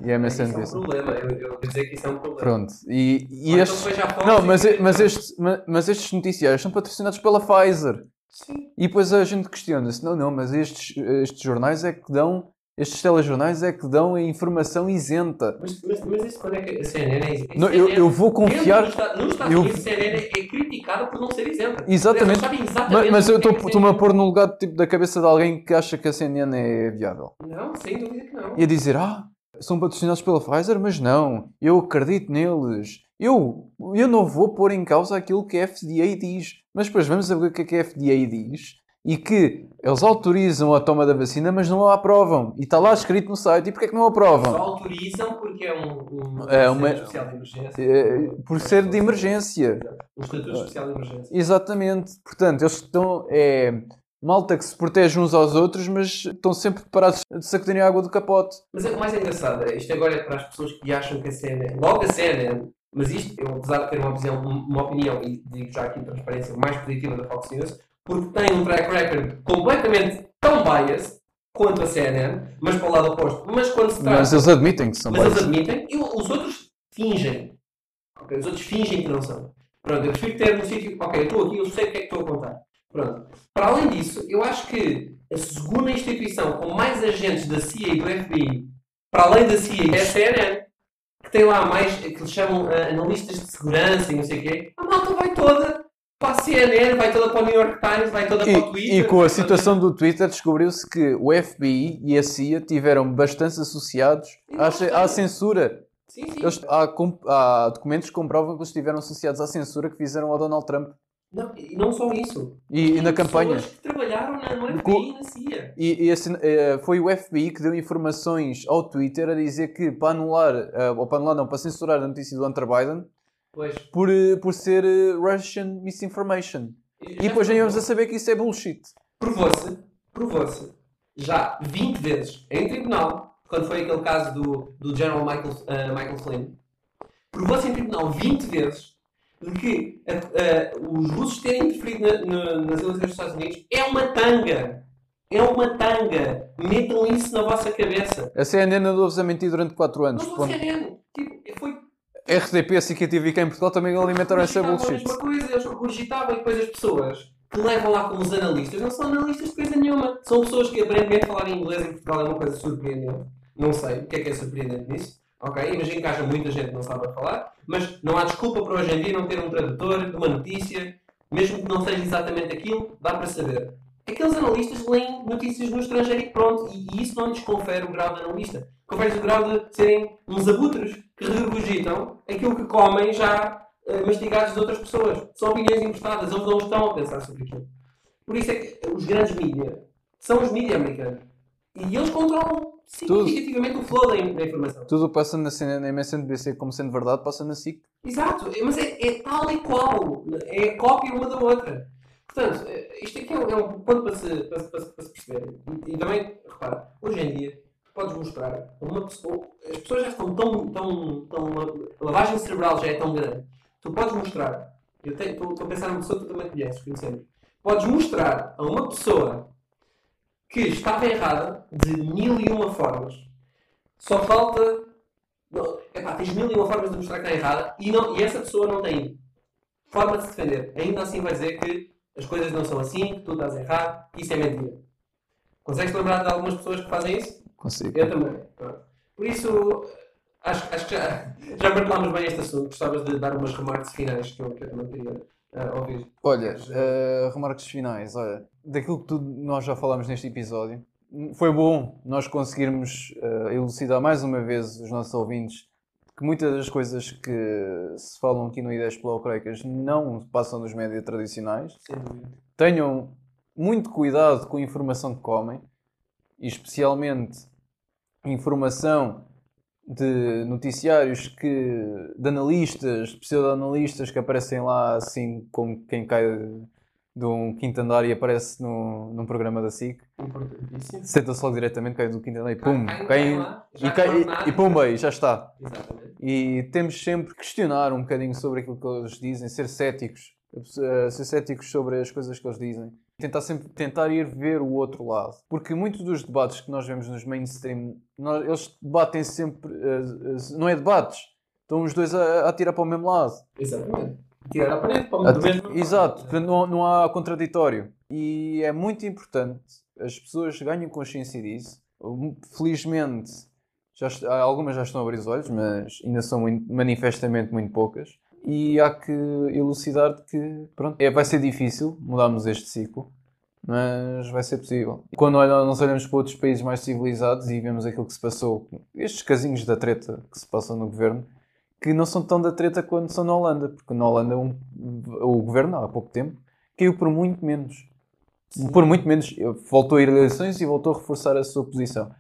e a Isso é um MSNBC. problema. Eu, eu vou dizer que isso é um problema. Pronto. E, e Ou então Fox Não, e mas, veja- mas, estes, ma- mas estes noticiários são patrocinados pela Pfizer. Sim. E depois a gente questiona-se: não, não, mas estes, estes jornais é que dão, estes telejornais é que dão a informação isenta. Mas, mas, mas isso quando é que a CNN é isenta? Não, eu, eu vou confiar. dos Estados- Nos Estados eu- Unidos, a CNN é criticada por não ser isenta. Exatamente. Sabem Mas, exatamente mas eu que é a estou-me pôr no lugar tipo, da cabeça de alguém que acha que a CNN é viável. Não, sem dúvida que não. E a dizer: ah, são patrocinados pela Pfizer, mas não, eu acredito neles. Eu, eu não vou pôr em causa aquilo que a FDA diz. Mas depois vamos saber o que é que a FDA diz e que eles autorizam a toma da vacina, mas não a aprovam. E está lá escrito no site. E porquê é que não a Só aprovam? autorizam porque é um, um É um uma- especial de emergência. É, por ser de emergência. Um estatuto especial de emergência. Exatamente. Portanto, eles estão. É, malta que se protege uns aos outros, mas estão sempre preparados de sacudirem a água do capote. Mas é o mais engraçado, é, isto agora é para as pessoas que acham que a CNN, logo a CNN, mas isto, eu apesar de ter uma, visão, uma opinião, e digo já aqui em transparência, mais positiva da Fox News, porque tem um track record completamente tão biased quanto a CNN, mas para o lado oposto. Mas quando se trata Mas eles admitem que são Mas eles biased. admitem e os outros fingem. Ok, Os outros fingem que não são. Pronto, eu prefiro ter no sítio. Ok, eu estou aqui, eu sei o que é que estou a contar. Pronto. Para além disso, eu acho que a segunda instituição com mais agentes da CIA e do FBI, para além da CIA, é a CNN. Que tem lá mais, que eles chamam ah, analistas de segurança e não sei o quê. A malta vai toda para a CNN, vai toda para o New York Times, vai toda para o Twitter. e com a situação do Twitter descobriu-se que o FBI e a CIA tiveram bastante associados à, à censura. Sim, sim. Eles- há, há documentos que comprovam que eles estiveram associados à censura que fizeram ao Donald Trump. Não, e não só isso. E, e na Pessoas campanha. que trabalharam na, no FBI Co- e na CIA. E, e assim, eh, foi o FBI que deu informações ao Twitter a dizer que para anular, eh, ou para anular não, para censurar a notícia do Hunter Biden Pois. por, eh, por ser eh, Russian misinformation. E depois já íamos a saber que isso é bullshit. Provou-se, provou-se, já 20 vezes em tribunal, quando foi aquele caso do, do General Michael, ah, Michael Flynn, provou-se em tribunal 20 vezes de que ah, ah, os russos terem interferido na- na- nas eleições dos Estados Unidos é uma tanga. É uma tanga. Metam isso na vossa cabeça. A CNN andou-vos a mentir durante 4 anos. Não foi CNN. Tipo, foi RTP, CQTV cá em Portugal também alimentaram essa regurgitavam a bullshit. mesma coisa, eles regurgitavam e depois as pessoas que levam lá como os analistas não são analistas de coisa nenhuma. São pessoas que aparentemente falarem inglês em Portugal é uma coisa surpreendente. Não sei o que é que é surpreendente nisso. Ok? Imagino que haja muita gente que não sabe falar, mas não há desculpa para hoje em dia não ter um tradutor uma notícia, mesmo que não seja exatamente aquilo, dá para saber. Aqueles analistas leem notícias no estrangeiro e pronto, e isso não lhes confere o grau de analista. Confere o grau de serem uns abutres que regurgitam aquilo que comem já eh, mastigados de outras pessoas. São opiniões emprestadas, eles não estão a pensar sobre aquilo. Por isso é que os grandes mídias são os mídias americanos. E eles controlam significativamente o flow da, da informação. Tudo passa na, cena- na MSNBC como sendo verdade, passa na SIC. Exato, mas é, é tal e qual. É cópia uma da outra. Portanto, eh, isto aqui é um, é um ponto para se, para, para para se perceber. E, e também, repara, hoje em dia, podes mostrar uma pessoa. As pessoas já estão tão. tão, tão a lavagem cerebral já é tão grande. Tu podes mostrar. Eu estou a pensar numa pessoa que tu também conheces, conhecemos. Podes mostrar a uma pessoa que estava errada de mil e uma formas. Só falta. Epá, tens mil e uma formas de mostrar que está errada e, não, e essa pessoa não tem forma de se defender. Ainda assim vai dizer que as coisas não são assim, que tu estás errado, que isso é mentira. Consegues lembrar de algumas pessoas que fazem isso? Consigo. Eu também. Por isso, acho, acho que já, já martelámos bem este assunto. Gostavas de dar umas remarques finais que eu, que eu também queria ah, ouvir. Olha, eh, remarques finais, olha, daquilo que tudo nós já falámos neste episódio, foi bom nós conseguirmos eh, elucidar mais uma vez os nossos ouvintes que muitas das coisas que se falam aqui no Ideias Pelocreicas não passam nos médias tradicionais. Tenham muito cuidado com a informação que comem, e especialmente informação de noticiários que, de analistas, pseudo-analistas que aparecem lá assim como quem cai de um quinto andar e aparece no, num programa da SIC. Senta-se logo diretamente, cai do quinto andar e pum, Cai- cai lá, e, cai, e, e pumba, e já está. Exatamente. E temos sempre que questionar um bocadinho sobre aquilo que eles dizem, ser céticos, ser céticos sobre as coisas que eles dizem. Tentar sempre tentar ir ver o outro lado. Porque muitos dos debates que nós vemos nos mainstream, nós- eles debatem sempre, eh, eh, não é debates, estão os dois a, a atirar para o mesmo lado. Exatamente. Tirar a parede para o Ati- mesmo. Exato, portanto não, não há contraditório. E é muito importante as pessoas ganhem consciência disso. Felizmente, já algumas já estão a abrir os olhos, mas ainda são manifestamente muito poucas. E há que elucidar que pronto, é, vai ser difícil mudarmos este ciclo, mas vai ser possível. Quando nós olhamos para outros países mais civilizados e vemos aquilo que se passou, estes casinhos da treta que se passam no governo, que não são tão da treta quando são na Holanda, porque na Holanda um- o governo, há pouco tempo, caiu por muito menos. Por muito menos. Voltou a ir a eleições e voltou a reforçar a sua posição.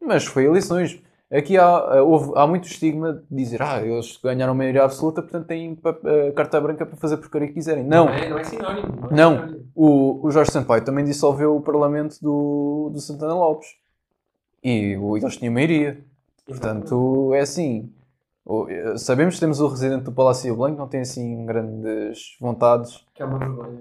Mas foi eleições. Aqui há, houve, há muito estigma de dizer ah, eles ganharam maioria absoluta, portanto têm eh, carta branca para fazer porcaria que quiserem. Não, Não é, não é sinónimo. é Não. sinónimo. o, o Jorge Sampaio também dissolveu o parlamento do, do Santana Lopes. E o, eles tinham maioria. Portanto, é assim. eh, Sabemos que temos o residente do Palácio Blanco, não tem assim grandes vontades é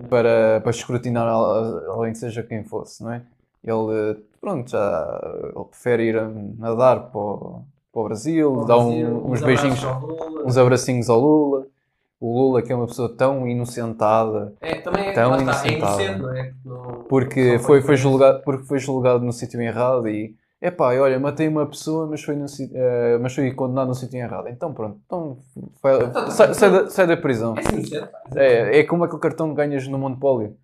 para, para escrutinar al- alguém seja quem fosse, não é? Ele, eh, pronto, já ele prefere ir a nadar para o, para o Brasil, dar um- Brasil, uns abraços beijinhos, uns abracinhos ao Lula. O Lula, que é uma pessoa tão inocentada, É, também é, Tão está, é inocente, não é? Não- porque só foi, foi, julgado, porque foi julgado no sítio errado e epá, e olha, matei uma pessoa, mas foi, no, si- eh, mas foi condenado no sítio errado. Então pronto, então, vai- Tá, tá, sai, tá. sai da, sai da prisão. É pá. É, é como aquele cartão que ganhas no Monopólio.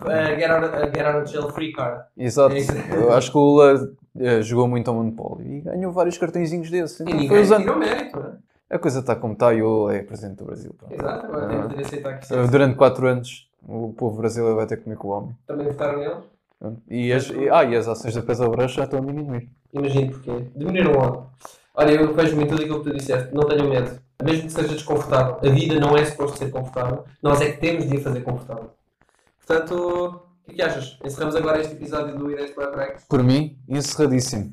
Uh, get, out, uh, get out of jail free card. Exato. É. Eu acho que o Lula eh, jogou muito ao Monopólio e ganhou vários cartõezinhos desses. E Então foi ninguém usando. mérito, não é? A coisa está como está e o Lula é presidente do Brasil. pronto. Exato, agora Ah. temos de aceitar que é assim. Durante 4 anos o povo brasileiro vai ter que comer com o homem. Também votaram neles? E as, e- ah, e as ações da Petrobras já estão a diminuir. Imagino porquê. Diminuíram onde? Olha, eu vejo-me tudo aquilo que tu disseste. Não tenham medo. Mesmo que seja desconfortável. A vida não é suposto ser confortável. Nós é que temos de a fazer confortável. Portanto, o que é que achas? Encerramos agora este episódio do Ideias para Breaks. Por mim, encerradíssimo.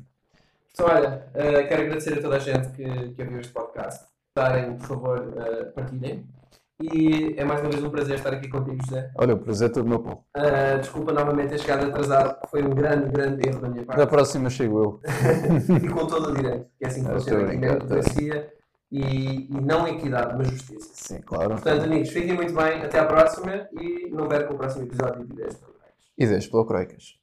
Então, olha, eh, quero agradecer a toda a gente que, que ouviu este podcast. Estarem, por favor, eh, partilhem. E é mais uma vez um prazer estar aqui contigo, José. Olha, o prazer é todo meu, Paulo. Uh, desculpa novamente ter chegado atrasado, foi um grande, grande erro da minha Da parte. próxima chego eu. e com todo o direito, que é assim que Eu funciona aqui na democracia e, e não equidade, mas justiça. Sim, claro. Portanto, amigos, fiquem muito bem, até à próxima e não percam o próximo episódio de Ideias para Breaks. Ideias pelocroicas.